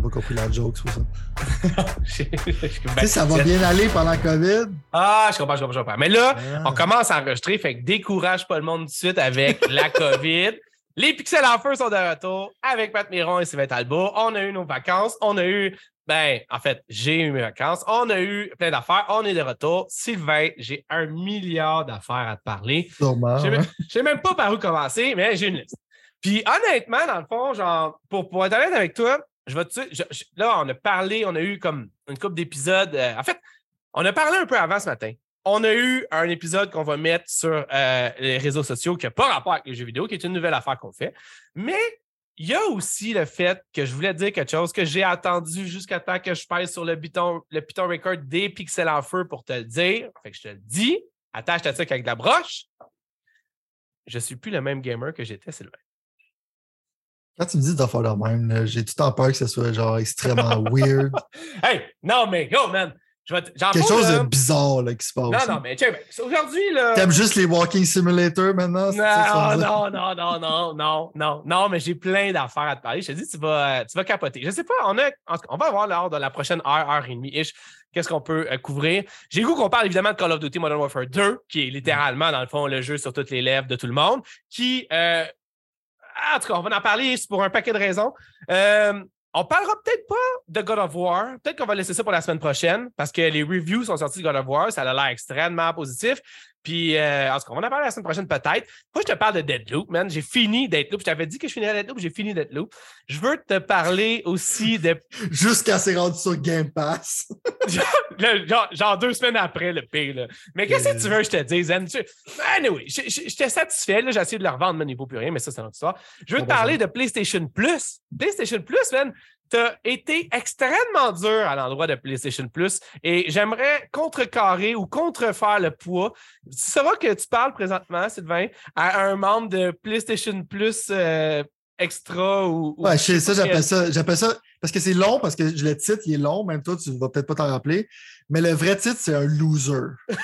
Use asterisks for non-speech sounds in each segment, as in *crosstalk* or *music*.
t'as pas compris la joke, c'est ça. *laughs* Je- je- je- Tu sais, ça va bien aller pendant la COVID. Ah, je comprends, je comprends, je comprends. Mais là, Ah. on commence à enregistrer, fait que décourage pas le monde tout de suite avec la *laughs* COVID. Les pixels en feu sont de retour avec Pat Miron et Sylvain Talbot. On a eu nos vacances. On a eu, ben, en fait, j'ai eu mes vacances. On a eu plein d'affaires. On est de retour. Sylvain, j'ai un milliard d'affaires à te parler. Sûrement. Je je sais même pas par où commencer, mais j'ai une liste. Puis honnêtement, dans le fond, genre, pour, pour être honnête avec toi, je vais là, on a parlé, on a eu comme une couple d'épisodes. euh, en fait, on a parlé un peu avant ce matin. On a eu un épisode qu'on va mettre sur euh, les réseaux sociaux qui n'a pas rapport avec les jeux vidéo, qui est une nouvelle affaire qu'on fait. Mais il y a aussi le fait que je voulais dire quelque chose que j'ai attendu jusqu'à temps que je pèse sur le piton, le record des pixels en feu pour te le dire. Fait que je te le dis. Attache ta truc avec de la broche. Je suis plus le même gamer que j'étais, Sylvain. Quand tu me dis d'affaires de même, j'ai tout le temps peur que ce soit genre extrêmement weird. *laughs* Hey, non, mais go, man. Je vais Quelque chose là. de bizarre là, qui se passe. Non, non, mais check, aujourd'hui, là. T'aimes juste les Walking Simulator maintenant? Non, non, non, non, non, non, non, non, mais j'ai plein d'affaires à te parler. Je te dis, tu vas, euh, tu vas capoter. Je sais pas, on, a, en on va voir lors de la prochaine heure, heure et demie-ish, qu'est-ce qu'on peut euh, couvrir. J'ai goût qu'on parle évidemment de Call of Duty Modern Warfare 2, qui est littéralement, dans le fond, le jeu sur toutes les lèvres de tout le monde, qui, euh, en tout cas, on va en parler pour un paquet de raisons. Euh, on parlera peut-être pas de God of War. Peut-être qu'on va laisser ça pour la semaine prochaine parce que les reviews sont sortis de God of War. Ça a l'air extrêmement positif. Puis, euh, en tout cas, on va en parler la semaine prochaine peut-être. Moi, je te parle de Deadloop, man. J'ai fini Deadloop. Je t'avais dit que je finirais Deadloop. J'ai fini Deadloop. Je veux te parler aussi de. *laughs* Jusqu'à c'est rendu sur Game Pass. *laughs* le- genre, genre deux semaines après, le pire. là. Mais qu'est-ce que tu veux que je te dise, Anne? Tu- Anyway, j'étais satisfait. là. J'ai essayé de le revendre, mais il ne vaut plus rien, mais ça, c'est une autre histoire. Je veux te parler de PlayStation Plus. PlayStation Plus, man, t'as été extrêmement dur à l'endroit de PlayStation Plus et j'aimerais contrecarrer ou contrefaire le poids. Tu sauras que tu parles présentement, Sylvain, à un membre de PlayStation Plus euh, extra ou. ou Ouais, je sais ça, j'appelle ça. J'appelle ça. Parce que c'est long, parce que le titre, il est long, même toi, tu vas peut-être pas t'en rappeler. Mais le vrai titre, c'est un loser. *laughs*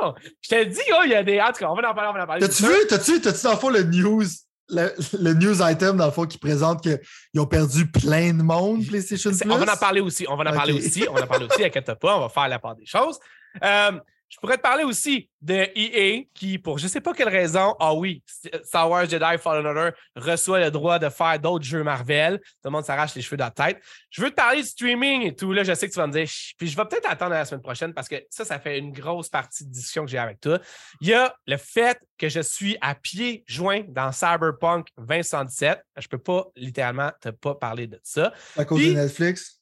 Non, je t'ai dit, oh, il y a des. En tout cas, on va en parler, on va en parler. T'as-tu vu, t'as-tu, t'as-tu dans le fond le news, le, le news item dans le fond qui présente qu'ils ont perdu plein de monde, PlayStation C'est- Plus? On va en parler aussi. On va en parler aussi. On va en parler aussi. Inquiète pas, on va faire la part des choses. Euh, je pourrais te parler aussi de EA qui, pour je ne sais pas quelle raison, ah oui, Star Wars Jedi Fallen Order reçoit le droit de faire d'autres jeux Marvel. Tout le monde s'arrache les cheveux de la tête. Je veux te parler de streaming et tout. Là, je sais que tu vas me dire, puis je vais peut-être attendre à la semaine prochaine parce que ça, ça fait une grosse partie de discussion que j'ai avec toi. Il y a le fait que je suis à pied joint dans Cyberpunk 2077. Je ne peux pas littéralement te pas parler de ça. À cause Puis- de Netflix?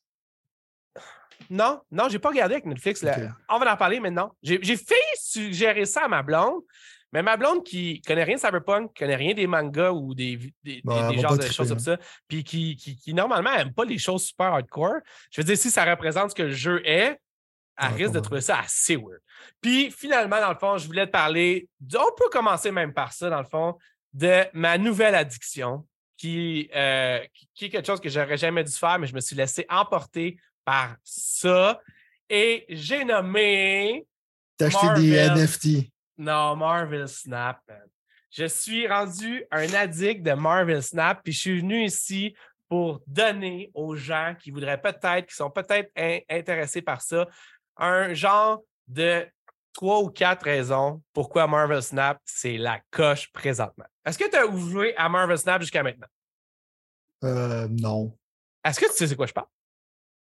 Non, non, j'ai pas regardé avec Netflix. On va en parler maintenant. J'ai j'ai failli suggérer ça à ma blonde, mais ma blonde qui connaît rien de Cyberpunk, connaît rien des mangas ou des, des, genres de choses comme ça, puis qui, qui, qui, normalement n'aime pas les choses super hardcore. Je veux dire, si ça représente ce que le jeu est, elle Ouais, risque de trouver ça assez weird. Puis finalement, dans le fond, je voulais te parler, on peut commencer même par ça, dans le fond, de ma nouvelle addiction, qui, euh, qui, qui est quelque chose que j'aurais jamais dû faire, mais je me suis laissé emporter par ça. Et j'ai nommé. T'as acheté des. NFT. Non, Marvel Snap. man. Je suis rendu un addict de Marvel Snap, puis je suis venu ici pour donner aux gens qui voudraient peut-être, qui sont peut-être in- intéressés par ça, un genre de trois ou quatre raisons pourquoi Marvel Snap, c'est la coche présentement. Est-ce que tu as joué à Marvel Snap jusqu'à maintenant? Euh, non. Est-ce que tu sais c'est quoi je parle?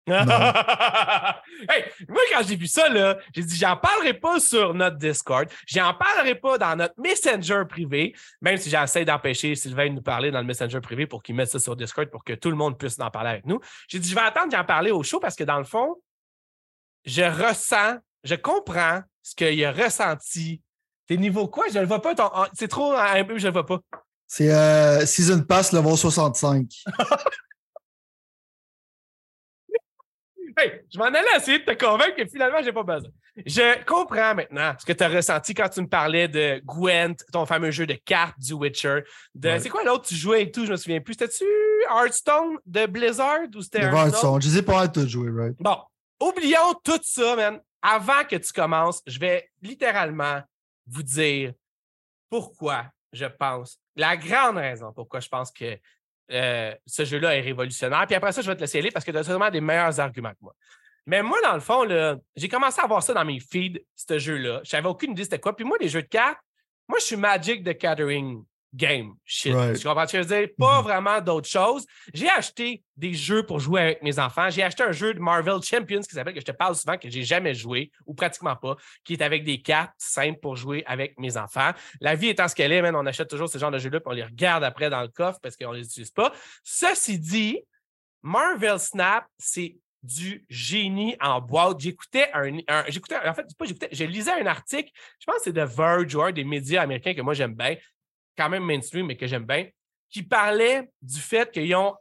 *laughs* Hey, moi, quand j'ai vu ça, là, j'ai dit, j'en parlerai pas sur notre Discord, j'en parlerai pas dans notre Messenger privé, même si j'essaie d'empêcher Sylvain de nous parler dans le Messenger privé pour qu'il mette ça sur Discord pour que tout le monde puisse en parler avec nous. J'ai dit, je vais attendre d'en parler au show parce que dans le fond, je ressens, je comprends ce qu'il a ressenti. T'es niveau quoi? Je le vois pas. ton- C'est trop un peu, je le vois pas. C'est euh, Season Pass level 65. *laughs* Hey, je m'en allais essayer de te convaincre que finalement, j'ai pas besoin. Je comprends maintenant ce que tu as ressenti quand tu me parlais de Gwent, ton fameux jeu de cartes du Witcher. De, Ouais. C'est quoi l'autre tu jouais et tout? Je me souviens plus. C'était-tu Hearthstone de Blizzard ou c'était? Hearthstone. Je ai pas de jouer, right? Bon, oublions tout ça, man. Avant que tu commences, je vais littéralement vous dire pourquoi je pense, la grande raison pourquoi je pense que euh, ce jeu-là est révolutionnaire. Puis après ça, je vais te laisser aller parce que tu as sûrement des meilleurs arguments que moi. Mais moi, dans le fond, j'ai commencé à voir ça dans mes feeds, ce jeu-là. Je n'avais aucune idée c'était quoi. Puis moi, les jeux de cartes, moi, je suis Magic de Gathering game shit. Tu comprends ce que je veux dire? Pas mm-hmm. vraiment d'autres choses. J'ai acheté des jeux pour jouer avec mes enfants. J'ai acheté un jeu de Marvel Champions qui s'appelle, que je te parle souvent, que j'ai jamais joué, ou pratiquement pas, qui est avec des cartes simples pour jouer avec mes enfants. La vie étant ce qu'elle est, on achète toujours ce genre de jeux-là, puis on les regarde après dans le coffre parce qu'on les utilise pas. Ceci dit, Marvel Snap, c'est du génie en boîte. J'écoutais un, j'écoutais, en fait, pas j'écoutais, je lisais un article, je pense que c'est de Verge ou un des médias américains que moi j'aime bien, quand même mainstream, mais que j'aime bien, qui parlait du fait qu'ils ont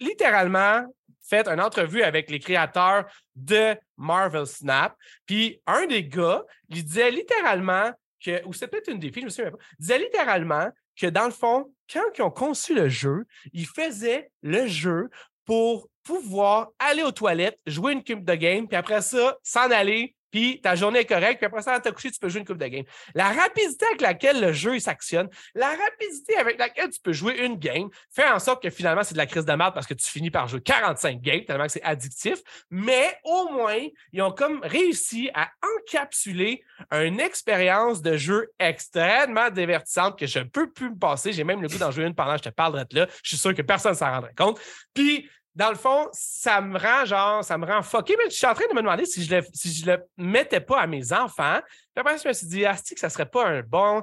littéralement fait une entrevue avec les créateurs de Marvel Snap. Puis un des gars, il disait littéralement que, ou c'était peut-être une des filles, je me souviens pas, disait littéralement que dans le fond, quand ils ont conçu le jeu, ils faisaient le jeu pour pouvoir aller aux toilettes, jouer une coupe de game, puis après ça, s'en aller, puis ta journée est correcte, puis après ça, tu couché, tu peux jouer une coupe de game. La rapidité avec laquelle le jeu s'actionne, la rapidité avec laquelle tu peux jouer une game, fait en sorte que finalement, c'est de la crise de merde parce que tu finis par jouer 45 games, tellement que c'est addictif, mais au moins, ils ont comme réussi à encapsuler une expérience de jeu extrêmement divertissante que je ne peux plus me passer. J'ai même le goût d'en jouer une pendant que je te parlerai de là. Je suis sûr que personne ne s'en rendrait compte. Puis, dans le fond, ça me rend genre, ça me rend fucké, mais je suis en train de me demander si je le, si je le mettais pas à mes enfants. Puis après, je me suis dit, Asti, que ça serait pas un bon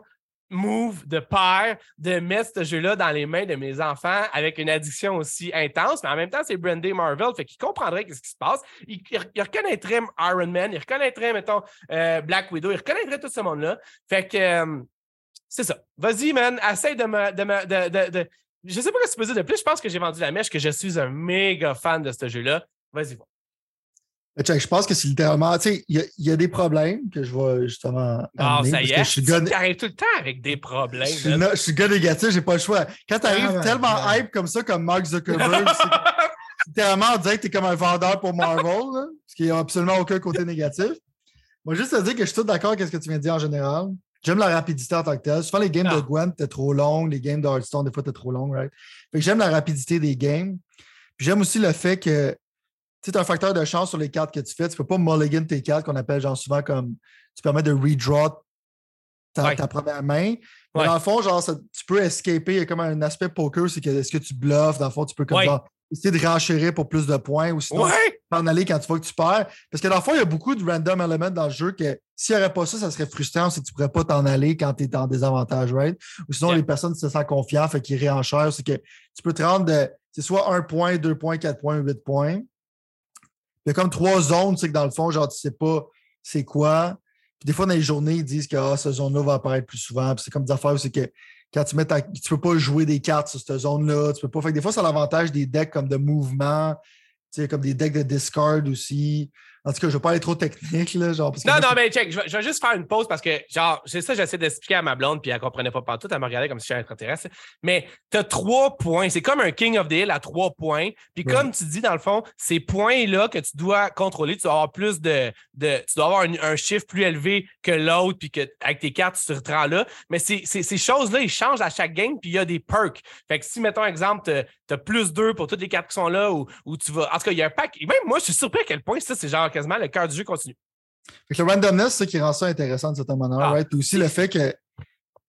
move de père de mettre ce jeu-là dans les mains de mes enfants avec une addiction aussi intense, mais en même temps, c'est Brandy Marvel, fait qu'il comprendrait ce qui se passe. Il, reconnaîtrait Iron Man, il reconnaîtrait, mettons, euh, Black Widow, il reconnaîtrait tout ce monde-là. Fait que euh, c'est ça. Vas-y, man, essaye de me, de, de, je sais pas ce que tu peux dire de plus. Je pense que j'ai vendu la mèche, que je suis un méga fan de ce jeu-là. Vas-y, va. Je pense que c'est littéralement. Tu sais, il y, a des problèmes que je vais justement. Ah, ça y est. Tu arrives tout le temps avec des problèmes. Je suis, gars négatif, j'ai pas le choix. Quand tu arrives ah, tellement hype comme ça, comme Mark *laughs* Zuckerberg, littéralement on dirait que tu es comme un vendeur pour Marvel, là, parce qu'il n'y a absolument aucun côté négatif. Moi, juste te dire que je suis tout d'accord avec ce que tu viens de dire en général. J'aime la rapidité en tant que tel. Souvent, les games de ah. Gwen étaient trop longues, les games de Hearthstone, des fois, étaient trop longues, right? Fait que j'aime la rapidité des games. Puis j'aime aussi le fait que tu un facteur de chance sur les cartes que tu fais. Tu peux pas mulligan tes cartes qu'on appelle genre souvent comme tu permets de redraw ta, ta première main. Mais dans le fond, genre, tu peux escaper. Il y a comme un aspect poker, c'est que est-ce que tu bluffes? Dans le fond, tu peux comme essayer de renchérir pour plus de points ou sinon t'en aller quand tu vois que tu perds. Parce que dans le fond, il y a beaucoup de random elements dans le jeu que s'il n'y aurait pas ça, ça serait frustrant si tu ne pourrais pas t'en aller quand tu es en désavantage, right? Ou sinon, les personnes se sentent confiantes, fait qu'ils réenchèrent. C'est que tu peux te rendre de c'est soit un point, deux points, quatre points, huit points. Il y a comme trois zones, tu sais, que dans le fond, genre, tu sais pas c'est quoi. Puis des fois, dans les journées, ils disent que ah, cette zone-là va apparaître plus souvent. Puis c'est comme des affaires, c'est que quand tu mets tu peux pas jouer des cartes sur cette zone-là. Tu peux pas. Fait des fois, c'est l'avantage des decks comme de mouvement, comme des decks de discard aussi. En tout cas, je ne vais pas aller trop technique. Là, genre, non, non, mais check, je vais, juste faire une pause parce que, genre, c'est ça, j'essaie d'expliquer à ma blonde, puis elle ne comprenait pas partout. Elle me regardait comme si j'étais extraterrestre. Mais tu as trois points. C'est comme un King of the Hill à trois points. Puis comme tu dis, dans le fond, ces points-là que tu dois contrôler, tu dois avoir plus de. de tu dois avoir un, chiffre plus élevé que l'autre, puis que avec tes cartes, tu te rends là. Mais ces, ces choses-là, ils changent à chaque game, puis il y a des perks. Fait que si, mettons, exemple, tu as, plus deux pour toutes les cartes qui sont là, ou, ou tu vas. En tout cas, il y a un pack. Même moi, je suis surpris à quel point ça, c'est genre quasiment le cœur du jeu continue. le randomness, c'est ce qui rend ça intéressant de cette manière. Ah, right? aussi le fait que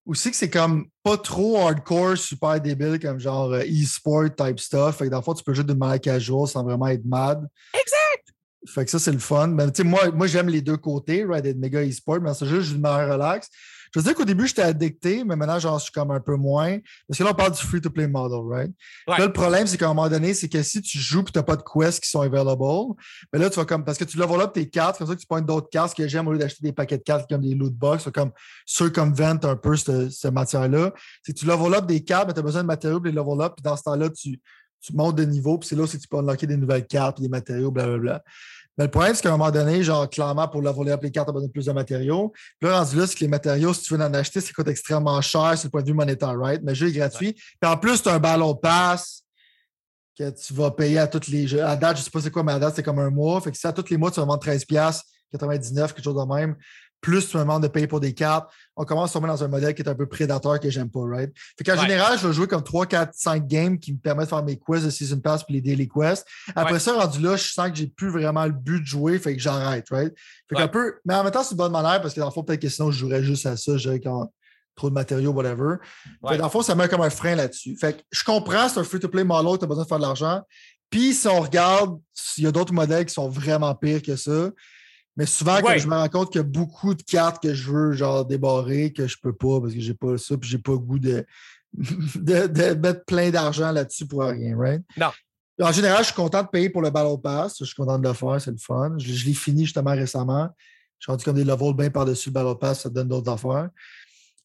aussi que c'est comme pas trop hardcore, super débile, comme genre euh, e-sport type stuff. Fait que dans le fond, tu peux jouer d'une manière casual sans vraiment être mad. Exact! Fait que ça, c'est le fun. Mais moi, moi j'aime les deux côtés, right? Être méga e-sport, mais c'est juste d'une manière relax. Je veux dire qu'au début, j'étais addicté, mais maintenant, j'en suis comme un peu moins. Parce que là, on parle du free-to-play model, right? Là, le problème, c'est qu'à un moment donné, c'est que si tu joues et tu n'as pas de quests qui sont available, mais là, tu vas comme. Parce que tu level up tes cartes, comme ça que tu prends d'autres cartes que j'aime au lieu d'acheter des paquets de cartes comme des loot box, comme circumvent un peu cette, matière-là. C'est que tu level up des cartes, mais tu as besoin de matériaux pour les level up, puis dans ce temps-là, tu, tu montes de niveau, puis c'est là que tu peux unlocker des nouvelles cartes, des matériaux, blablabla. Mais le problème, c'est qu'à un moment donné, genre, clairement, pour la voler les cartes, tu as besoin de plus de matériaux. Puis là, rendu là, c'est que les matériaux, si tu veux en acheter, ça coûte extrêmement cher sur le point de vue monétaire, right? Mais le jeu est gratuit. Puis en plus, tu as un ballon pass que tu vas payer à tous les jeux. À date, je ne sais pas c'est quoi, mais à date, c'est comme un mois. Fait que si à tous les mois, tu vas vendre 13$, 99, quelque chose de même, plus tu me demandes de payer pour des cartes, on commence à tomber dans un modèle qui est un peu prédateur que j'aime pas, right? Fait qu'en général, je vais jouer comme 3, 4, 5 games qui me permettent de faire mes quests de Season Pass puis les Daily Quests. Après ça, rendu là, je sens que j'ai plus vraiment le but de jouer, fait que j'arrête, right? Fait qu'un peu, mais en même temps, c'est une bonne manière parce que dans le fond, peut-être que sinon, je jouerais juste à ça, quand trop de matériaux, whatever. Fait dans le fond, ça met comme un frein là-dessus. Fait que je comprends, c'est un free-to-play model, tu as besoin de faire de l'argent. Puis si on regarde, il y a d'autres modèles qui sont vraiment pires que ça. Mais souvent, quand je me rends compte qu'il y a beaucoup de cartes que je veux genre débarrer, que je peux pas parce que j'ai pas ça, puis j'ai pas le goût *laughs* de, de, mettre plein d'argent là-dessus pour rien, right? Non. En général, je suis content de payer pour le Battle Pass. Je suis content de le faire, c'est le fun. Je, l'ai fini justement récemment. Je suis rendu comme des levels bien par-dessus le Battle Pass, ça donne d'autres affaires.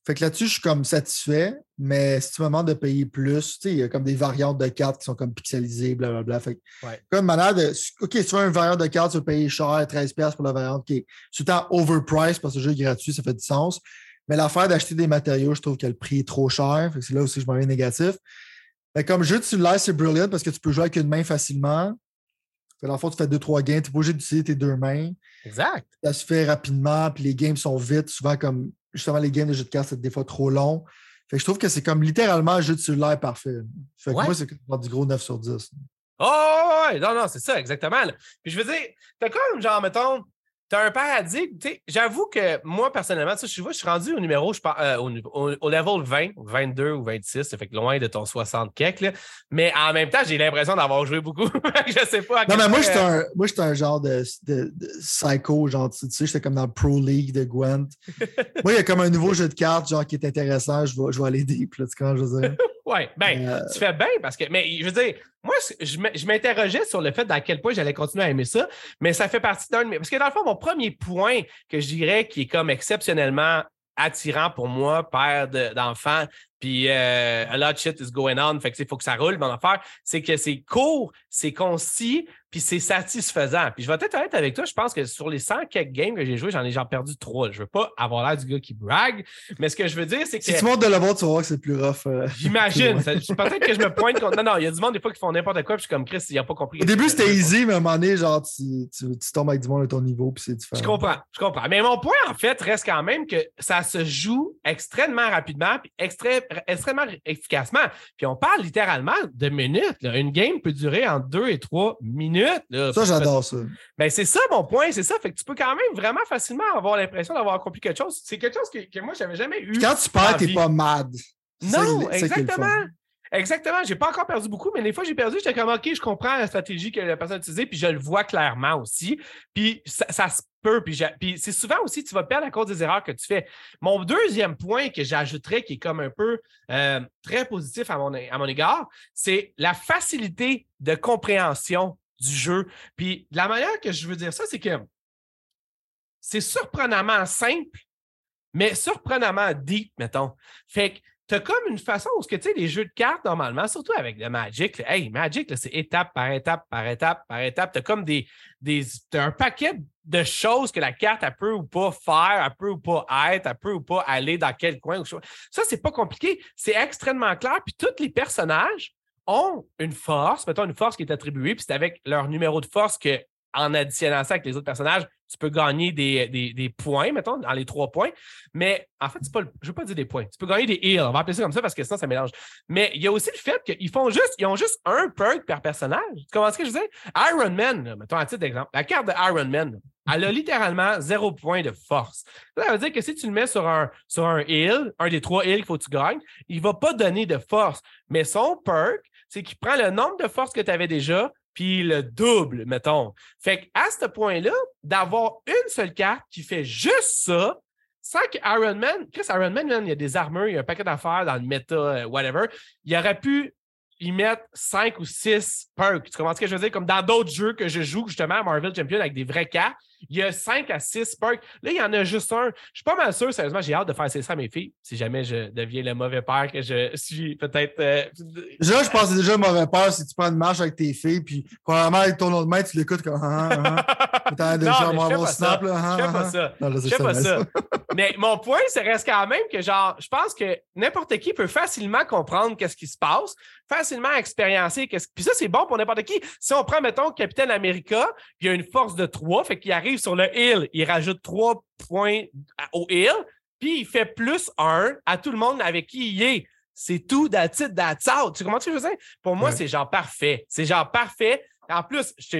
Fait que là-dessus, je suis comme satisfait, mais si tu me demandes de payer plus, il y a comme des variantes de cartes qui sont comme pixelisées, blablabla. Fait que, comme manière de. OK, si tu veux une variante de carte, tu vas payer cher, 13$ pour la variante qui est tout le temps overpriced parce que le jeu est gratuit, ça fait du sens. Mais l'affaire d'acheter des matériaux, je trouve que le prix est trop cher. C'est là aussi que je m'en viens négatif. Mais comme jeu tu titulaire, c'est brilliant parce que tu peux jouer avec une main facilement. Dans le fond, tu fais deux, trois games, tu n'es pas obligé d'utiliser tes deux mains. Exact. Ça se fait rapidement, puis les games sont vite, souvent comme justement, les games de jeux de cartes, c'est des fois trop long. Fait que je trouve que c'est comme littéralement un jeu de cellulaire parfait. Fait que moi, c'est du gros 9 sur 10. Oh, ouais, non, non, c'est ça, exactement. Puis je veux dire, t'as comme, genre, mettons, T'as un paradigme. J'avoue que moi, personnellement, je, je suis rendu au numéro, je euh, au, au, level 20, 22 ou 26, ça fait que loin de ton 60 kek. Mais en même temps, j'ai l'impression d'avoir joué beaucoup. *laughs* je sais pas. non, mais moi, j'étais un, moi, un genre de, de, psycho, genre, tu sais, j'étais comme dans le Pro League de Gwent. *laughs* moi, il y a comme un nouveau jeu de cartes, genre, qui est intéressant, je vais, je vais aller deep, là, tu vois, je veux dire? *laughs* Oui, ben, euh, tu fais bien parce que, mais je veux dire, moi, je m'interrogeais sur le fait à quel point j'allais continuer à aimer ça, mais ça fait partie d'un de mes. Parce que dans le fond, mon premier point que je dirais qui est comme exceptionnellement attirant pour moi, père d'enfants, puis euh, a lot of shit is going on, fait que il faut que ça roule, mon affaire, c'est que c'est court, c'est concis, puis c'est satisfaisant. Puis je vais être honnête avec toi, je pense que sur les 100 quelques games que j'ai joué, j'en ai genre perdu trois. Je veux pas avoir l'air du gars qui brague, mais ce que je veux dire, c'est que. Si tu montes de la tu vas voir que c'est plus rough. Euh, *laughs* J'imagine. Peut-être que je me pointe contre. Non, non, il y a du monde des fois qui font n'importe quoi, puis je suis comme Chris, il a pas compris. Au début, c'était easy, mais à un moment donné, genre, tu, tu, tombes avec du monde à ton niveau, puis c'est différent. Je comprends, je comprends. Mais mon point, en fait, reste quand même que ça se joue extrêmement rapidement, puis extrêmement efficacement. Puis on parle littéralement de minutes. Une game peut durer entre deux et trois minutes. Ça, j'adore ça. Ben, c'est ça mon point, c'est ça. Fait que tu peux quand même vraiment facilement avoir l'impression d'avoir accompli quelque chose. C'est quelque chose que, que moi, j'avais jamais eu. quand tu perds, t'es pas mad. Non, exactement. Exactement. J'ai pas encore perdu beaucoup, mais des fois, j'ai perdu. J'étais comme, OK, je comprends la stratégie que la personne a utilisée, puis je le vois clairement aussi. Puis ça, se peut. Puis, puis c'est souvent aussi, tu vas perdre à cause des erreurs que tu fais. Mon deuxième point que j'ajouterais, qui est comme un peu euh, très positif à mon, à mon égard, c'est la facilité de compréhension du jeu. Puis la manière que je veux dire ça, c'est que c'est surprenamment simple, mais surprenamment deep, mettons. Fait que tu as comme une façon où, tu sais, les jeux de cartes, normalement, surtout avec le Magic, hey, Magic, c'est étape par étape, par étape, par étape. Tu as comme des, des un paquet de choses que la carte, elle peut ou pas faire, elle peut ou pas être, elle peut ou pas aller dans quel coin. Ça, c'est pas compliqué. C'est extrêmement clair. Puis tous les personnages ont une force, mettons une force qui est attribuée, puis c'est avec leur numéro de force que, en additionnant ça avec les autres personnages, tu peux gagner des, des, points, mettons, dans les trois points. Mais en fait, pas je ne veux pas dire des points. Tu peux gagner des heals. On va appeler ça comme ça parce que sinon, ça mélange. Mais il y a aussi le fait qu'ils font juste, ils ont juste un perk par personnage. Tu comprends ce que je disais? Iron Man, mettons un titre d'exemple. La carte de Iron Man, elle a littéralement zéro point de force. Ça veut dire que si tu le mets sur un, sur un heal, un des trois heals qu'il faut que tu gagnes, il ne va pas donner de force. Mais son perk, c'est qu'il prend le nombre de forces que tu avais déjà, puis le double, mettons. Fait qu'à ce point-là, d'avoir une seule carte qui fait juste ça, sans que Iron Man, Chris Iron Man, il y a des armures, il y a un paquet d'affaires dans le méta, euh, whatever, il aurait pu y mettre cinq ou six perks. Tu comprends ce que je veux dire? Comme dans d'autres jeux que je joue, justement, à Marvel Champion avec des vrais cartes, il y a 5 à 6 perks. Là, il y en a juste un. Je suis pas mal sûr, sérieusement, j'ai hâte de faire ça à mes filles, si jamais je deviens le mauvais père que je suis peut-être. Euh... Déjà, je pense que déjà mauvais père si tu prends une marche avec tes filles, puis probablement avec ton autre main, tu l'écoutes comme. Ah, ah, ah. *laughs* déjà, non, je fais pas snap, ça. Là, je fais pas ça. Non, je fais pas ça. *laughs* Mais mon point, c'est reste quand même que, genre, je pense que n'importe qui peut facilement comprendre qu'est-ce qui se passe, facilement expériencer. Qu'est-ce... Puis ça, c'est bon pour n'importe qui. Si on prend, mettons, Capitaine America, il a une force de 3, fait qu'il arrive sur le hill, il rajoute 3 points au hill, puis il fait plus 1 à tout le monde avec qui il est. C'est tout, that's it, that's out. Tu comprends ce que je veux dire? Pour moi, c'est genre parfait. C'est genre parfait. En plus, je,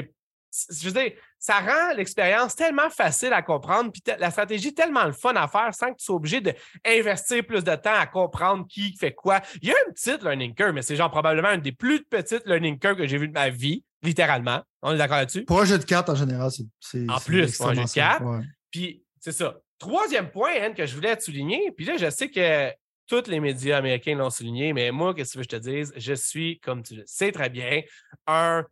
je veux dire, ça rend l'expérience tellement facile à comprendre, puis la stratégie tellement le fun à faire sans que tu sois obligé d'investir plus de temps à comprendre qui fait quoi. Il y a une petite learning curve, mais c'est genre probablement une des plus petites learning curves que j'ai vues de ma vie, littéralement. On est d'accord là-dessus? Pour un jeu de cartes en général, c'est. En plus, pour un jeu de cartes. Puis c'est ça. Troisième point, Anne, que je voulais te souligner, puis là, je sais que tous les médias américains l'ont souligné, mais moi, qu'est-ce que tu veux que je te dise? Je suis, comme tu le sais très bien, un,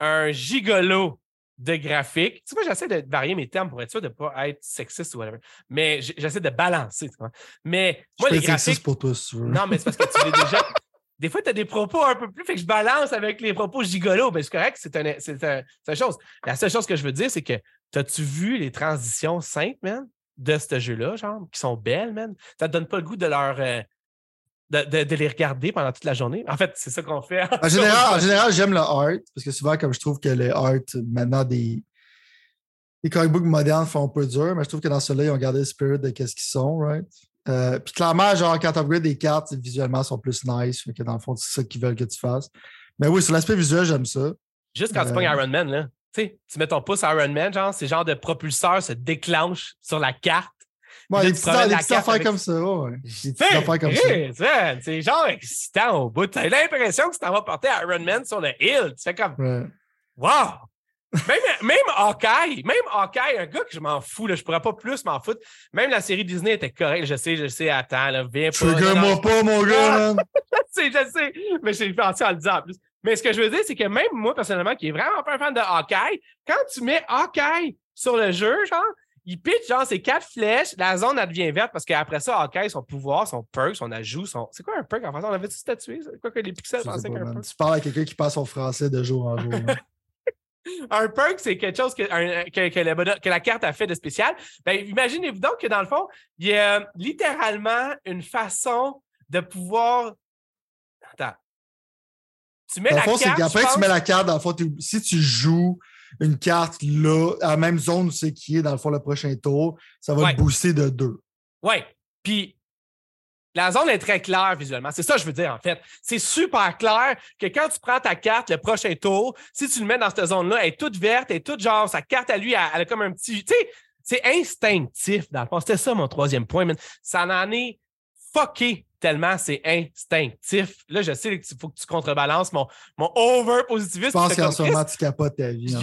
un gigolo de graphique. Tu vois, j'essaie de varier mes termes pour être sûr de ne pas être sexiste ou whatever. Mais j'essaie de balancer. Tu vois. Mais moi, les graphiques. pour toi, Non, mais c'est parce que tu l'es déjà. *laughs* Des fois, tu as des propos un peu plus, fait que je balance avec les propos gigolos. Mais c'est correct, c'est une chose. La seule chose que je veux dire, c'est que as-tu vu les transitions simples, man? de ce jeu-là, genre, qui sont belles, man? Ça te donne pas le goût de leur. Euh, de, les regarder pendant toute la journée? En fait, c'est ça qu'on fait. En général, en général j'aime le art, parce que souvent, comme je trouve que les art, maintenant, des, les comic books modernes font un peu dur, mais je trouve que dans ceux-là, ils ont gardé le spirit de qu'est-ce qu'ils sont, right? Euh, puis clairement, genre, quand tu upgrades des cartes, visuellement, sont plus nice. que dans le fond, c'est ça qu'ils veulent que tu fasses. Mais oui, sur l'aspect visuel, j'aime ça. Juste quand tu pognes euh, Iron Man, là tu mets ton pouce à Iron Man, genre, ces genres de propulseurs se déclenchent sur la carte. Ouais, des petites affaires comme ça. Ouais. Des petites affaires comme ça. C'est genre excitant au bout. Tu as l'impression que tu t'en vas porter Iron Man sur le hill. Tu fais comme Wow! Même, même Hawkeye, même Hawkeye, un gars que je m'en fous, là, je pourrais pas plus m'en foutre. Même la série Disney était correcte, je sais, je sais, attends, là, viens pas. Je moi pas, mon gars, *laughs* je sais, je sais, mais j'ai pensé à le dire en plus. Mais ce que je veux dire, c'est que même moi, personnellement, qui est vraiment pas un fan de Hawkeye, quand tu mets Hawkeye sur le jeu, genre, il pitch genre ses quatre flèches, la zone elle devient verte parce qu'après ça, Hawkeye, son pouvoir, son perk, son ajout, son. C'est quoi un perk en français? On avait-tu statué? C'est quoi que les pixels pensaient qu'un perk? Tu parles à quelqu'un qui passe son français de jour en jour. *laughs* Un perk, c'est quelque chose que, que, la carte a fait de spécial. Ben, imaginez-vous donc que dans le fond, il y a littéralement une façon de pouvoir. Attends, tu mets la fond, carte. Après, tu mets la carte, dans le fond, si tu joues une carte là, à la même zone où c'est qui est, dans le fond, le prochain tour, ça va te booster de deux. Oui. Puis la zone est très claire visuellement. C'est ça que je veux dire, en fait. C'est super clair que quand tu prends ta carte le prochain tour, si tu le mets dans cette zone-là, elle est toute verte, elle est toute genre, sa carte à lui, elle, a comme un petit. Tu sais, c'est instinctif, dans le fond. C'était ça mon troisième point, mais ça en est fucké tellement c'est instinctif. Là, je sais qu'il faut que tu contrebalances mon, mon over-positivisme. Je pense qu'en ce moment, tu capotes ta vie.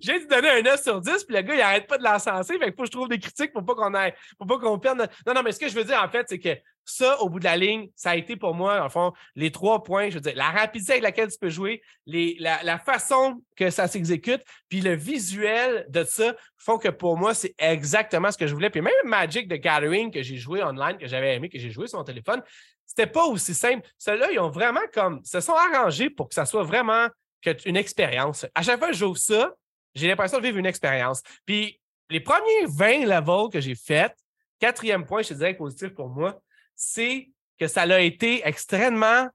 J'ai dû donner un 9 sur 10, puis le gars, il arrête pas de l'encenser. Fait qu'il faut que je trouve des critiques pour pas qu'on aille, pour pas qu'on perde. Non, non, mais ce que je veux dire, en fait, c'est que ça, au bout de la ligne, ça a été pour moi, en fond, les trois points. Je veux dire, la rapidité avec laquelle tu peux jouer, les, la, façon que ça s'exécute, puis le visuel de ça font que pour moi, c'est exactement ce que je voulais. Puis même Magic de Gathering que j'ai joué online, que j'avais aimé, que j'ai joué sur mon téléphone, c'était pas aussi simple. Ceux-là, ils ont vraiment comme, se sont arrangés pour que ça soit vraiment une expérience. À chaque fois que je joue ça, j'ai l'impression de vivre une expérience. Puis les premiers 20 levels que j'ai faits, quatrième point, je te dirais positif pour moi, c'est que ça a été extrêmement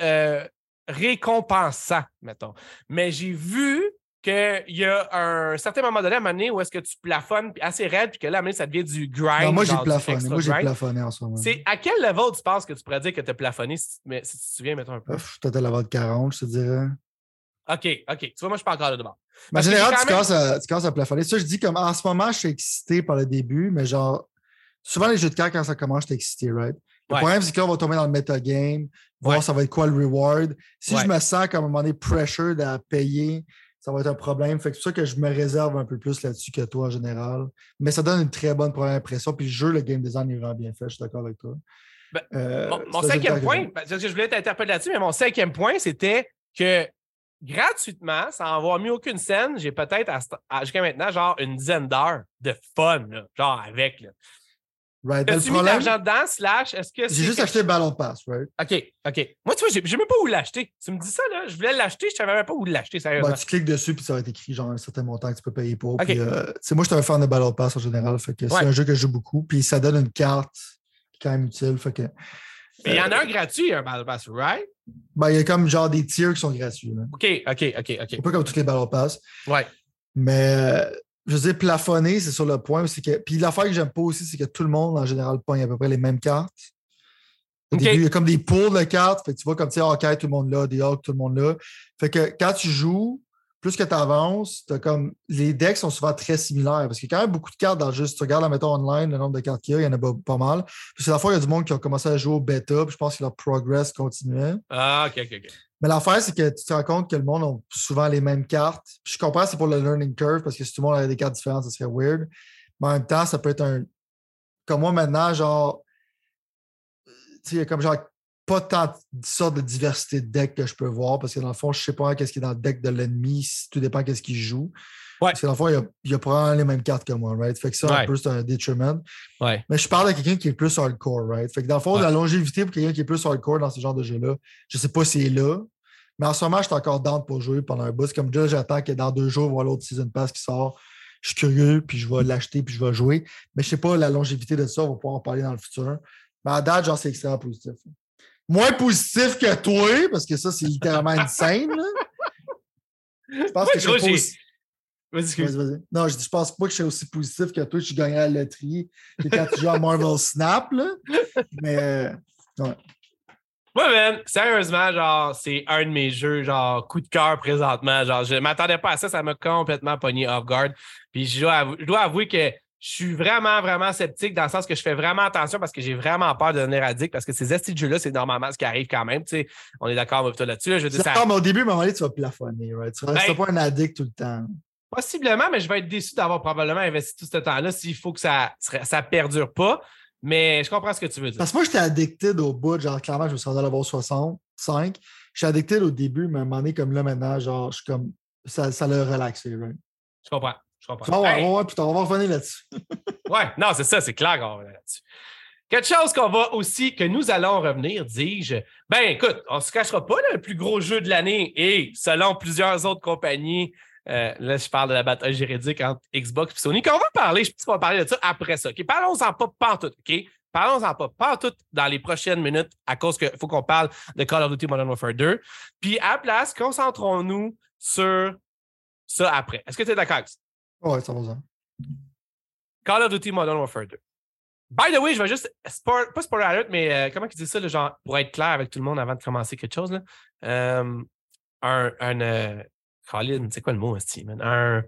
euh, récompensant, mettons. Mais j'ai vu qu'il y a un certain moment donné, à un moment donné, où est-ce que tu plafonnes assez raide, puis que là, à un moment ça devient du grind. moi, j'ai plafonné. Moi, j'ai plafonné en ce moment. C'est à quel level tu penses que tu pourrais dire que tu as plafonné, si, mais, si tu te souviens, mettons un peu? Peut-être à level de 40, je te dirais. OK, OK. Tu vois, moi, je suis pas encore là devant. en général, tu, commences à, tu commences à plafonner. Ça, je dis comme en ce moment, je suis excité par le début, mais genre, souvent les jeux de cartes, quand ça commence, je suis excité, right? Le problème, c'est qu'on va tomber dans le metagame, voir ça va être quoi le reward. Si je me sens comme à un moment donné pressure à payer, ça va être un problème. Fait que c'est pour ça que je me réserve un peu plus là-dessus que toi en général. Mais ça donne une très bonne première impression. Puis le jeu, le game design est vraiment bien fait, je suis d'accord avec toi. Ben, euh, mon, cinquième point, parce que je voulais t'interpeller là-dessus, mais mon cinquième point, c'était que gratuitement, sans avoir mis aucune scène, j'ai peut-être jusqu'à maintenant genre une dizaine d'heures de fun, genre avec. Right. As-tu mis de l'argent dedans, slash, est-ce que J'ai juste acheté le Battle Pass, right? OK, OK. Moi, tu vois, j'ai même pas où l'acheter. Tu me dis ça, là, je voulais l'acheter, je savais même pas où l'acheter, sérieusement. Bah, tu cliques dessus, puis ça va être écrit genre un certain montant que tu peux payer pour. Puis, euh, moi, je suis un fan de Battle Pass en général, fait que c'est un jeu que je joue beaucoup, puis ça donne une carte qui est quand même utile, fait que... Mais il y en a un gratuit, un Battle Pass, right? Ben, il y a comme genre des tiers qui sont gratuits. Là. OK, OK, OK, OK. Un peu comme tous les Battle Pass. Ouais. Mais je veux dire, plafonner, c'est sur le point. C'est que... Puis l'affaire que j'aime pas aussi, c'est que tout le monde, en général, pogne à peu près les mêmes cartes. Au début, il y a comme des pools de cartes. Fait que tu vois comme, tu sais, OK, tout le monde là, des Hawks, tout le monde là. Fait que quand tu joues, plus que tu avances, comme les decks sont souvent très similaires parce qu'il y a quand même beaucoup de cartes dans le jeu. Si tu regardes, mettons, online, le nombre de cartes qu'il y a, il y en a pas, mal. Puis c'est la fois, il y a du monde qui a commencé à jouer au bêta, puis je pense que leur progress continuait. Ah, OK, OK, OK. Mais l'affaire, c'est que tu te rends compte que le monde a souvent les mêmes cartes. Puis je comprends, c'est pour le learning curve parce que si tout le monde avait des cartes différentes, ça serait weird. Mais en même temps, ça peut être un. Comme moi maintenant, genre. Tu sais, comme genre pas tant de sortes de diversité de decks que je peux voir parce que dans le fond, je ne sais pas qu'est-ce qui est dans le deck de l'ennemi, tout dépend qu'est-ce qu'il joue. Ouais. Parce que dans le fond, il y a, il a probablement les mêmes cartes que moi, right? Fait que ça, un peu, c'est un detriment. Ouais. Mais je parle de quelqu'un qui est plus hardcore, right? Fait que dans le fond, la longévité pour quelqu'un qui est plus hardcore dans ce genre de jeu-là, je ne sais pas si c'est là. Mais en ce moment, je suis encore down pour jouer pendant un bout. Comme déjà, j'attends que dans deux jours, voir l'autre Season Pass qui sort. Je suis curieux, puis je vais l'acheter, puis je vais jouer. Mais je ne sais pas la longévité de ça, on va pouvoir en parler dans le futur. Mais à date, genre, c'est extrêmement positif moins positif que toi, parce que ça, c'est littéralement une *laughs* scène. Je pense que je suis aussi... Vas-y, vas-y. Non, je, je pense pas que je suis aussi positif que toi, je gagnerais à la loterie que quand tu joues à Marvel Snap. Là. Mais, euh, ouais. Ouais, man, sérieusement, genre, c'est un de mes jeux, genre, coup de cœur présentement. Genre, je m'attendais pas à ça, ça m'a complètement pogné off guard. Puis je je dois avouer que je suis vraiment, vraiment sceptique dans le sens que je fais vraiment attention parce que j'ai vraiment peur de devenir addict parce que ces de jeux-là, c'est normalement ce qui arrive quand même. On est d'accord avec toi là-dessus. Je veux mais au début, à un moment donné, tu vas plafonner. Right? Tu ne ben, pas un addict tout le temps. Possiblement, mais je vais être déçu d'avoir probablement investi tout ce temps-là s'il faut que ça ne perdure pas. Mais je comprends ce que tu veux dire. Parce que moi, j'étais addicted au bout. Genre, clairement, je me suis rendu à l'avoir 65. Je suis addicted au début, mais à un moment donné, comme là, maintenant, genre, je suis comme. Ça, ça l'a relaxé, right? Je comprends. Je comprends. ouais, on va revenir là-dessus. *laughs* ouais, non, c'est ça, c'est clair qu'on va revenir là-dessus. Quelque chose qu'on va aussi, que nous allons revenir, dis-je. Ben, écoute, on ne se cachera pas, le plus gros jeu de l'année et selon plusieurs autres compagnies, euh, là, je parle de la bataille juridique entre Xbox et Sony. Quand on va parler, je pense qu'on va parler de ça après ça. OK? Parlons-en pas partout, OK? Parlons-en pas partout dans les prochaines minutes à cause qu'il faut qu'on parle de Call of Duty Modern Warfare 2. Puis à la place, concentrons-nous sur ça après. Est-ce que tu es d'accord avec ça? Ouais, ça va. Call of Duty Modern Warfare 2. By the way, je vais juste, pas spoiler alert, mais euh, comment tu dis ça, genre, pour être clair avec tout le monde avant de commencer quelque chose, là? Euh, un, un euh, Colin, c'est quoi le mot, Steven? Un,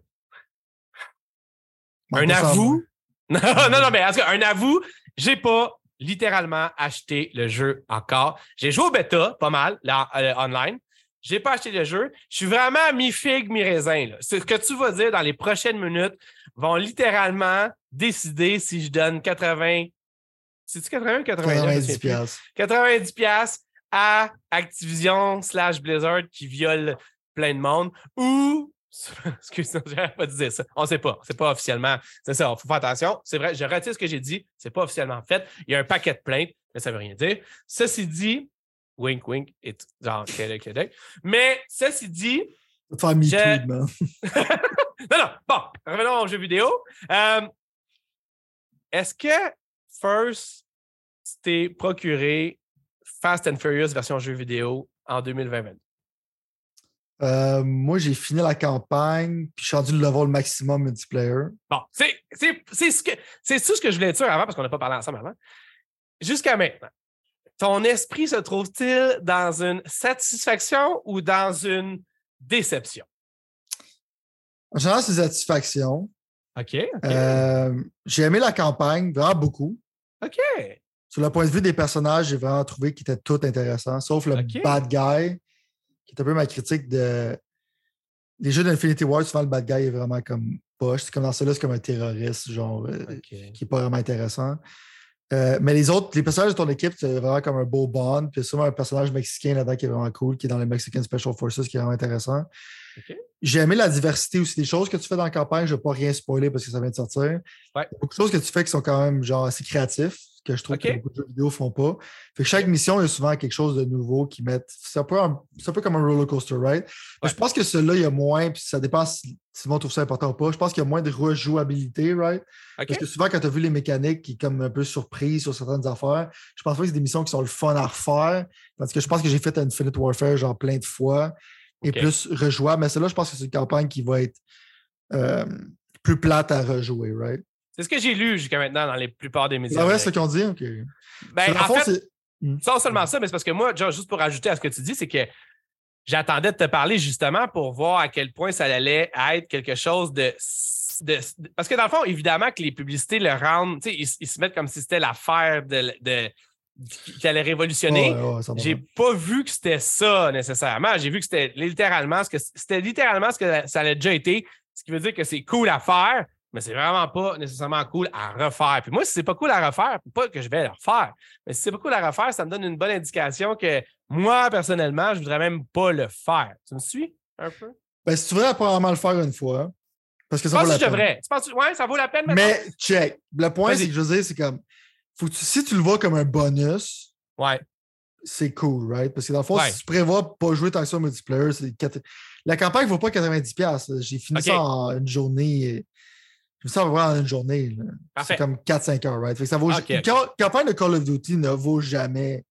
un avou? *laughs* non, non, non, mais en tout cas, un avou, j'ai pas littéralement acheté le jeu encore. J'ai joué au bêta, pas mal, là, online. J'ai pas acheté le jeu. Je suis vraiment mi-figue, mi-raisin. Ce que tu vas dire dans les prochaines minutes vont littéralement décider si je donne 80. C'est-tu 80 ou 90 pièces 90 pièces à Activision slash Blizzard qui viole plein de monde ou *laughs* Excuse-moi, je pas dire ça. On ne sait pas. C'est pas officiellement. C'est ça, il faut faire attention. C'est vrai, je retire ce que j'ai dit. C'est pas officiellement fait. Il y a un paquet de plaintes, mais ça ne veut rien dire. Ceci dit, Wink, wink. Et genre, Mais ceci dit. Faire je... *laughs* non, non. Bon, revenons au jeu vidéo. Euh, est-ce que First t'es procuré Fast and Furious version jeu vidéo en 2020? Euh, moi, j'ai fini la campagne, puis je suis rendu le level maximum multiplayer. Bon, c'est ce tout ce que je voulais dire avant parce qu'on n'a pas parlé ensemble avant. Jusqu'à maintenant, ton esprit se trouve-t-il dans une satisfaction ou dans une déception? En général, c'est satisfaction. OK. Euh, j'ai aimé la campagne, vraiment beaucoup. OK. Sur le point de vue des personnages, j'ai vraiment trouvé qu'ils étaient tous intéressants, sauf le bad guy, qui est un peu ma critique de. Les jeux d'Infinity Ward, souvent le bad guy est vraiment comme poche. C'est comme dans celui-là, c'est comme un terroriste, genre, euh, qui n'est pas vraiment intéressant. Euh, mais les autres, les personnages de ton équipe, c'est vraiment comme un beau bond. Puis souvent un personnage mexicain là-dedans qui est vraiment cool, qui est dans les Mexican Special Forces, qui est vraiment intéressant. j'ai aimé la diversité aussi des choses que tu fais dans la campagne. Je ne vais pas rien spoiler parce que ça vient de sortir. Ouais. Beaucoup de choses que tu fais qui sont quand même genre assez créatifs, que je trouve que beaucoup de jeux vidéo ne font pas. Fait que chaque mission, il y a souvent quelque chose de nouveau qui met. C'est un, peu un peu comme un roller coaster ride. Je pense que celui-là, il y a moins, puis ça dépend si, si on trouve ça important ou pas. Je pense qu'il y a moins de rejouabilité, right? Parce que souvent, quand tu as vu les mécaniques qui sont comme un peu surprise sur certaines affaires, je pense pas que c'est des missions qui sont le fun à refaire. Parce que je pense que j'ai fait Infinite Warfare genre plein de fois et plus rejouable. Mais celle-là, je pense que c'est une campagne qui va être euh, plus plate à rejouer, right? C'est ce que j'ai lu jusqu'à maintenant dans les plupart des médias. Ah ouais, c'est ce qu'on dit? OK. Ben, en fait, hmm. sans seulement ça, mais c'est parce que moi, juste pour ajouter à ce que tu dis, c'est que j'attendais de te parler justement pour voir à quel point ça allait être quelque chose de. parce que dans le fond, évidemment que les publicités le rendent, ils, ils se mettent comme si c'était l'affaire de, qui allait révolutionner. j'ai pas vu que c'était ça nécessairement. J'ai vu que c'était littéralement ce que c'était littéralement ce que ça allait déjà été, ce qui veut dire que c'est cool à faire, mais c'est vraiment pas nécessairement cool à refaire. Puis moi, si c'est pas cool à refaire, pas que je vais le refaire, mais si c'est pas cool à refaire, ça me donne une bonne indication que moi, personnellement, je voudrais même pas le faire. Tu me suis? Un peu? Ben, si tu voudrais probablement le faire une fois. Parce que ça vaut la peine. devrais. Tu penses, ouais, ça vaut la peine. Mais check. Le point, c'est que je veux dire, c'est comme si tu le vois comme un bonus, ouais. c'est cool, right? Parce que dans le fond, si tu prévois pas jouer tant que ça au multiplayer, c'est la campagne ne vaut pas 90$. J'ai fini ça en une journée. J'ai fini ça en une journée. C'est comme 4-5 heures, right? ça vaut... Une campagne de Call of Duty ne vaut jamais.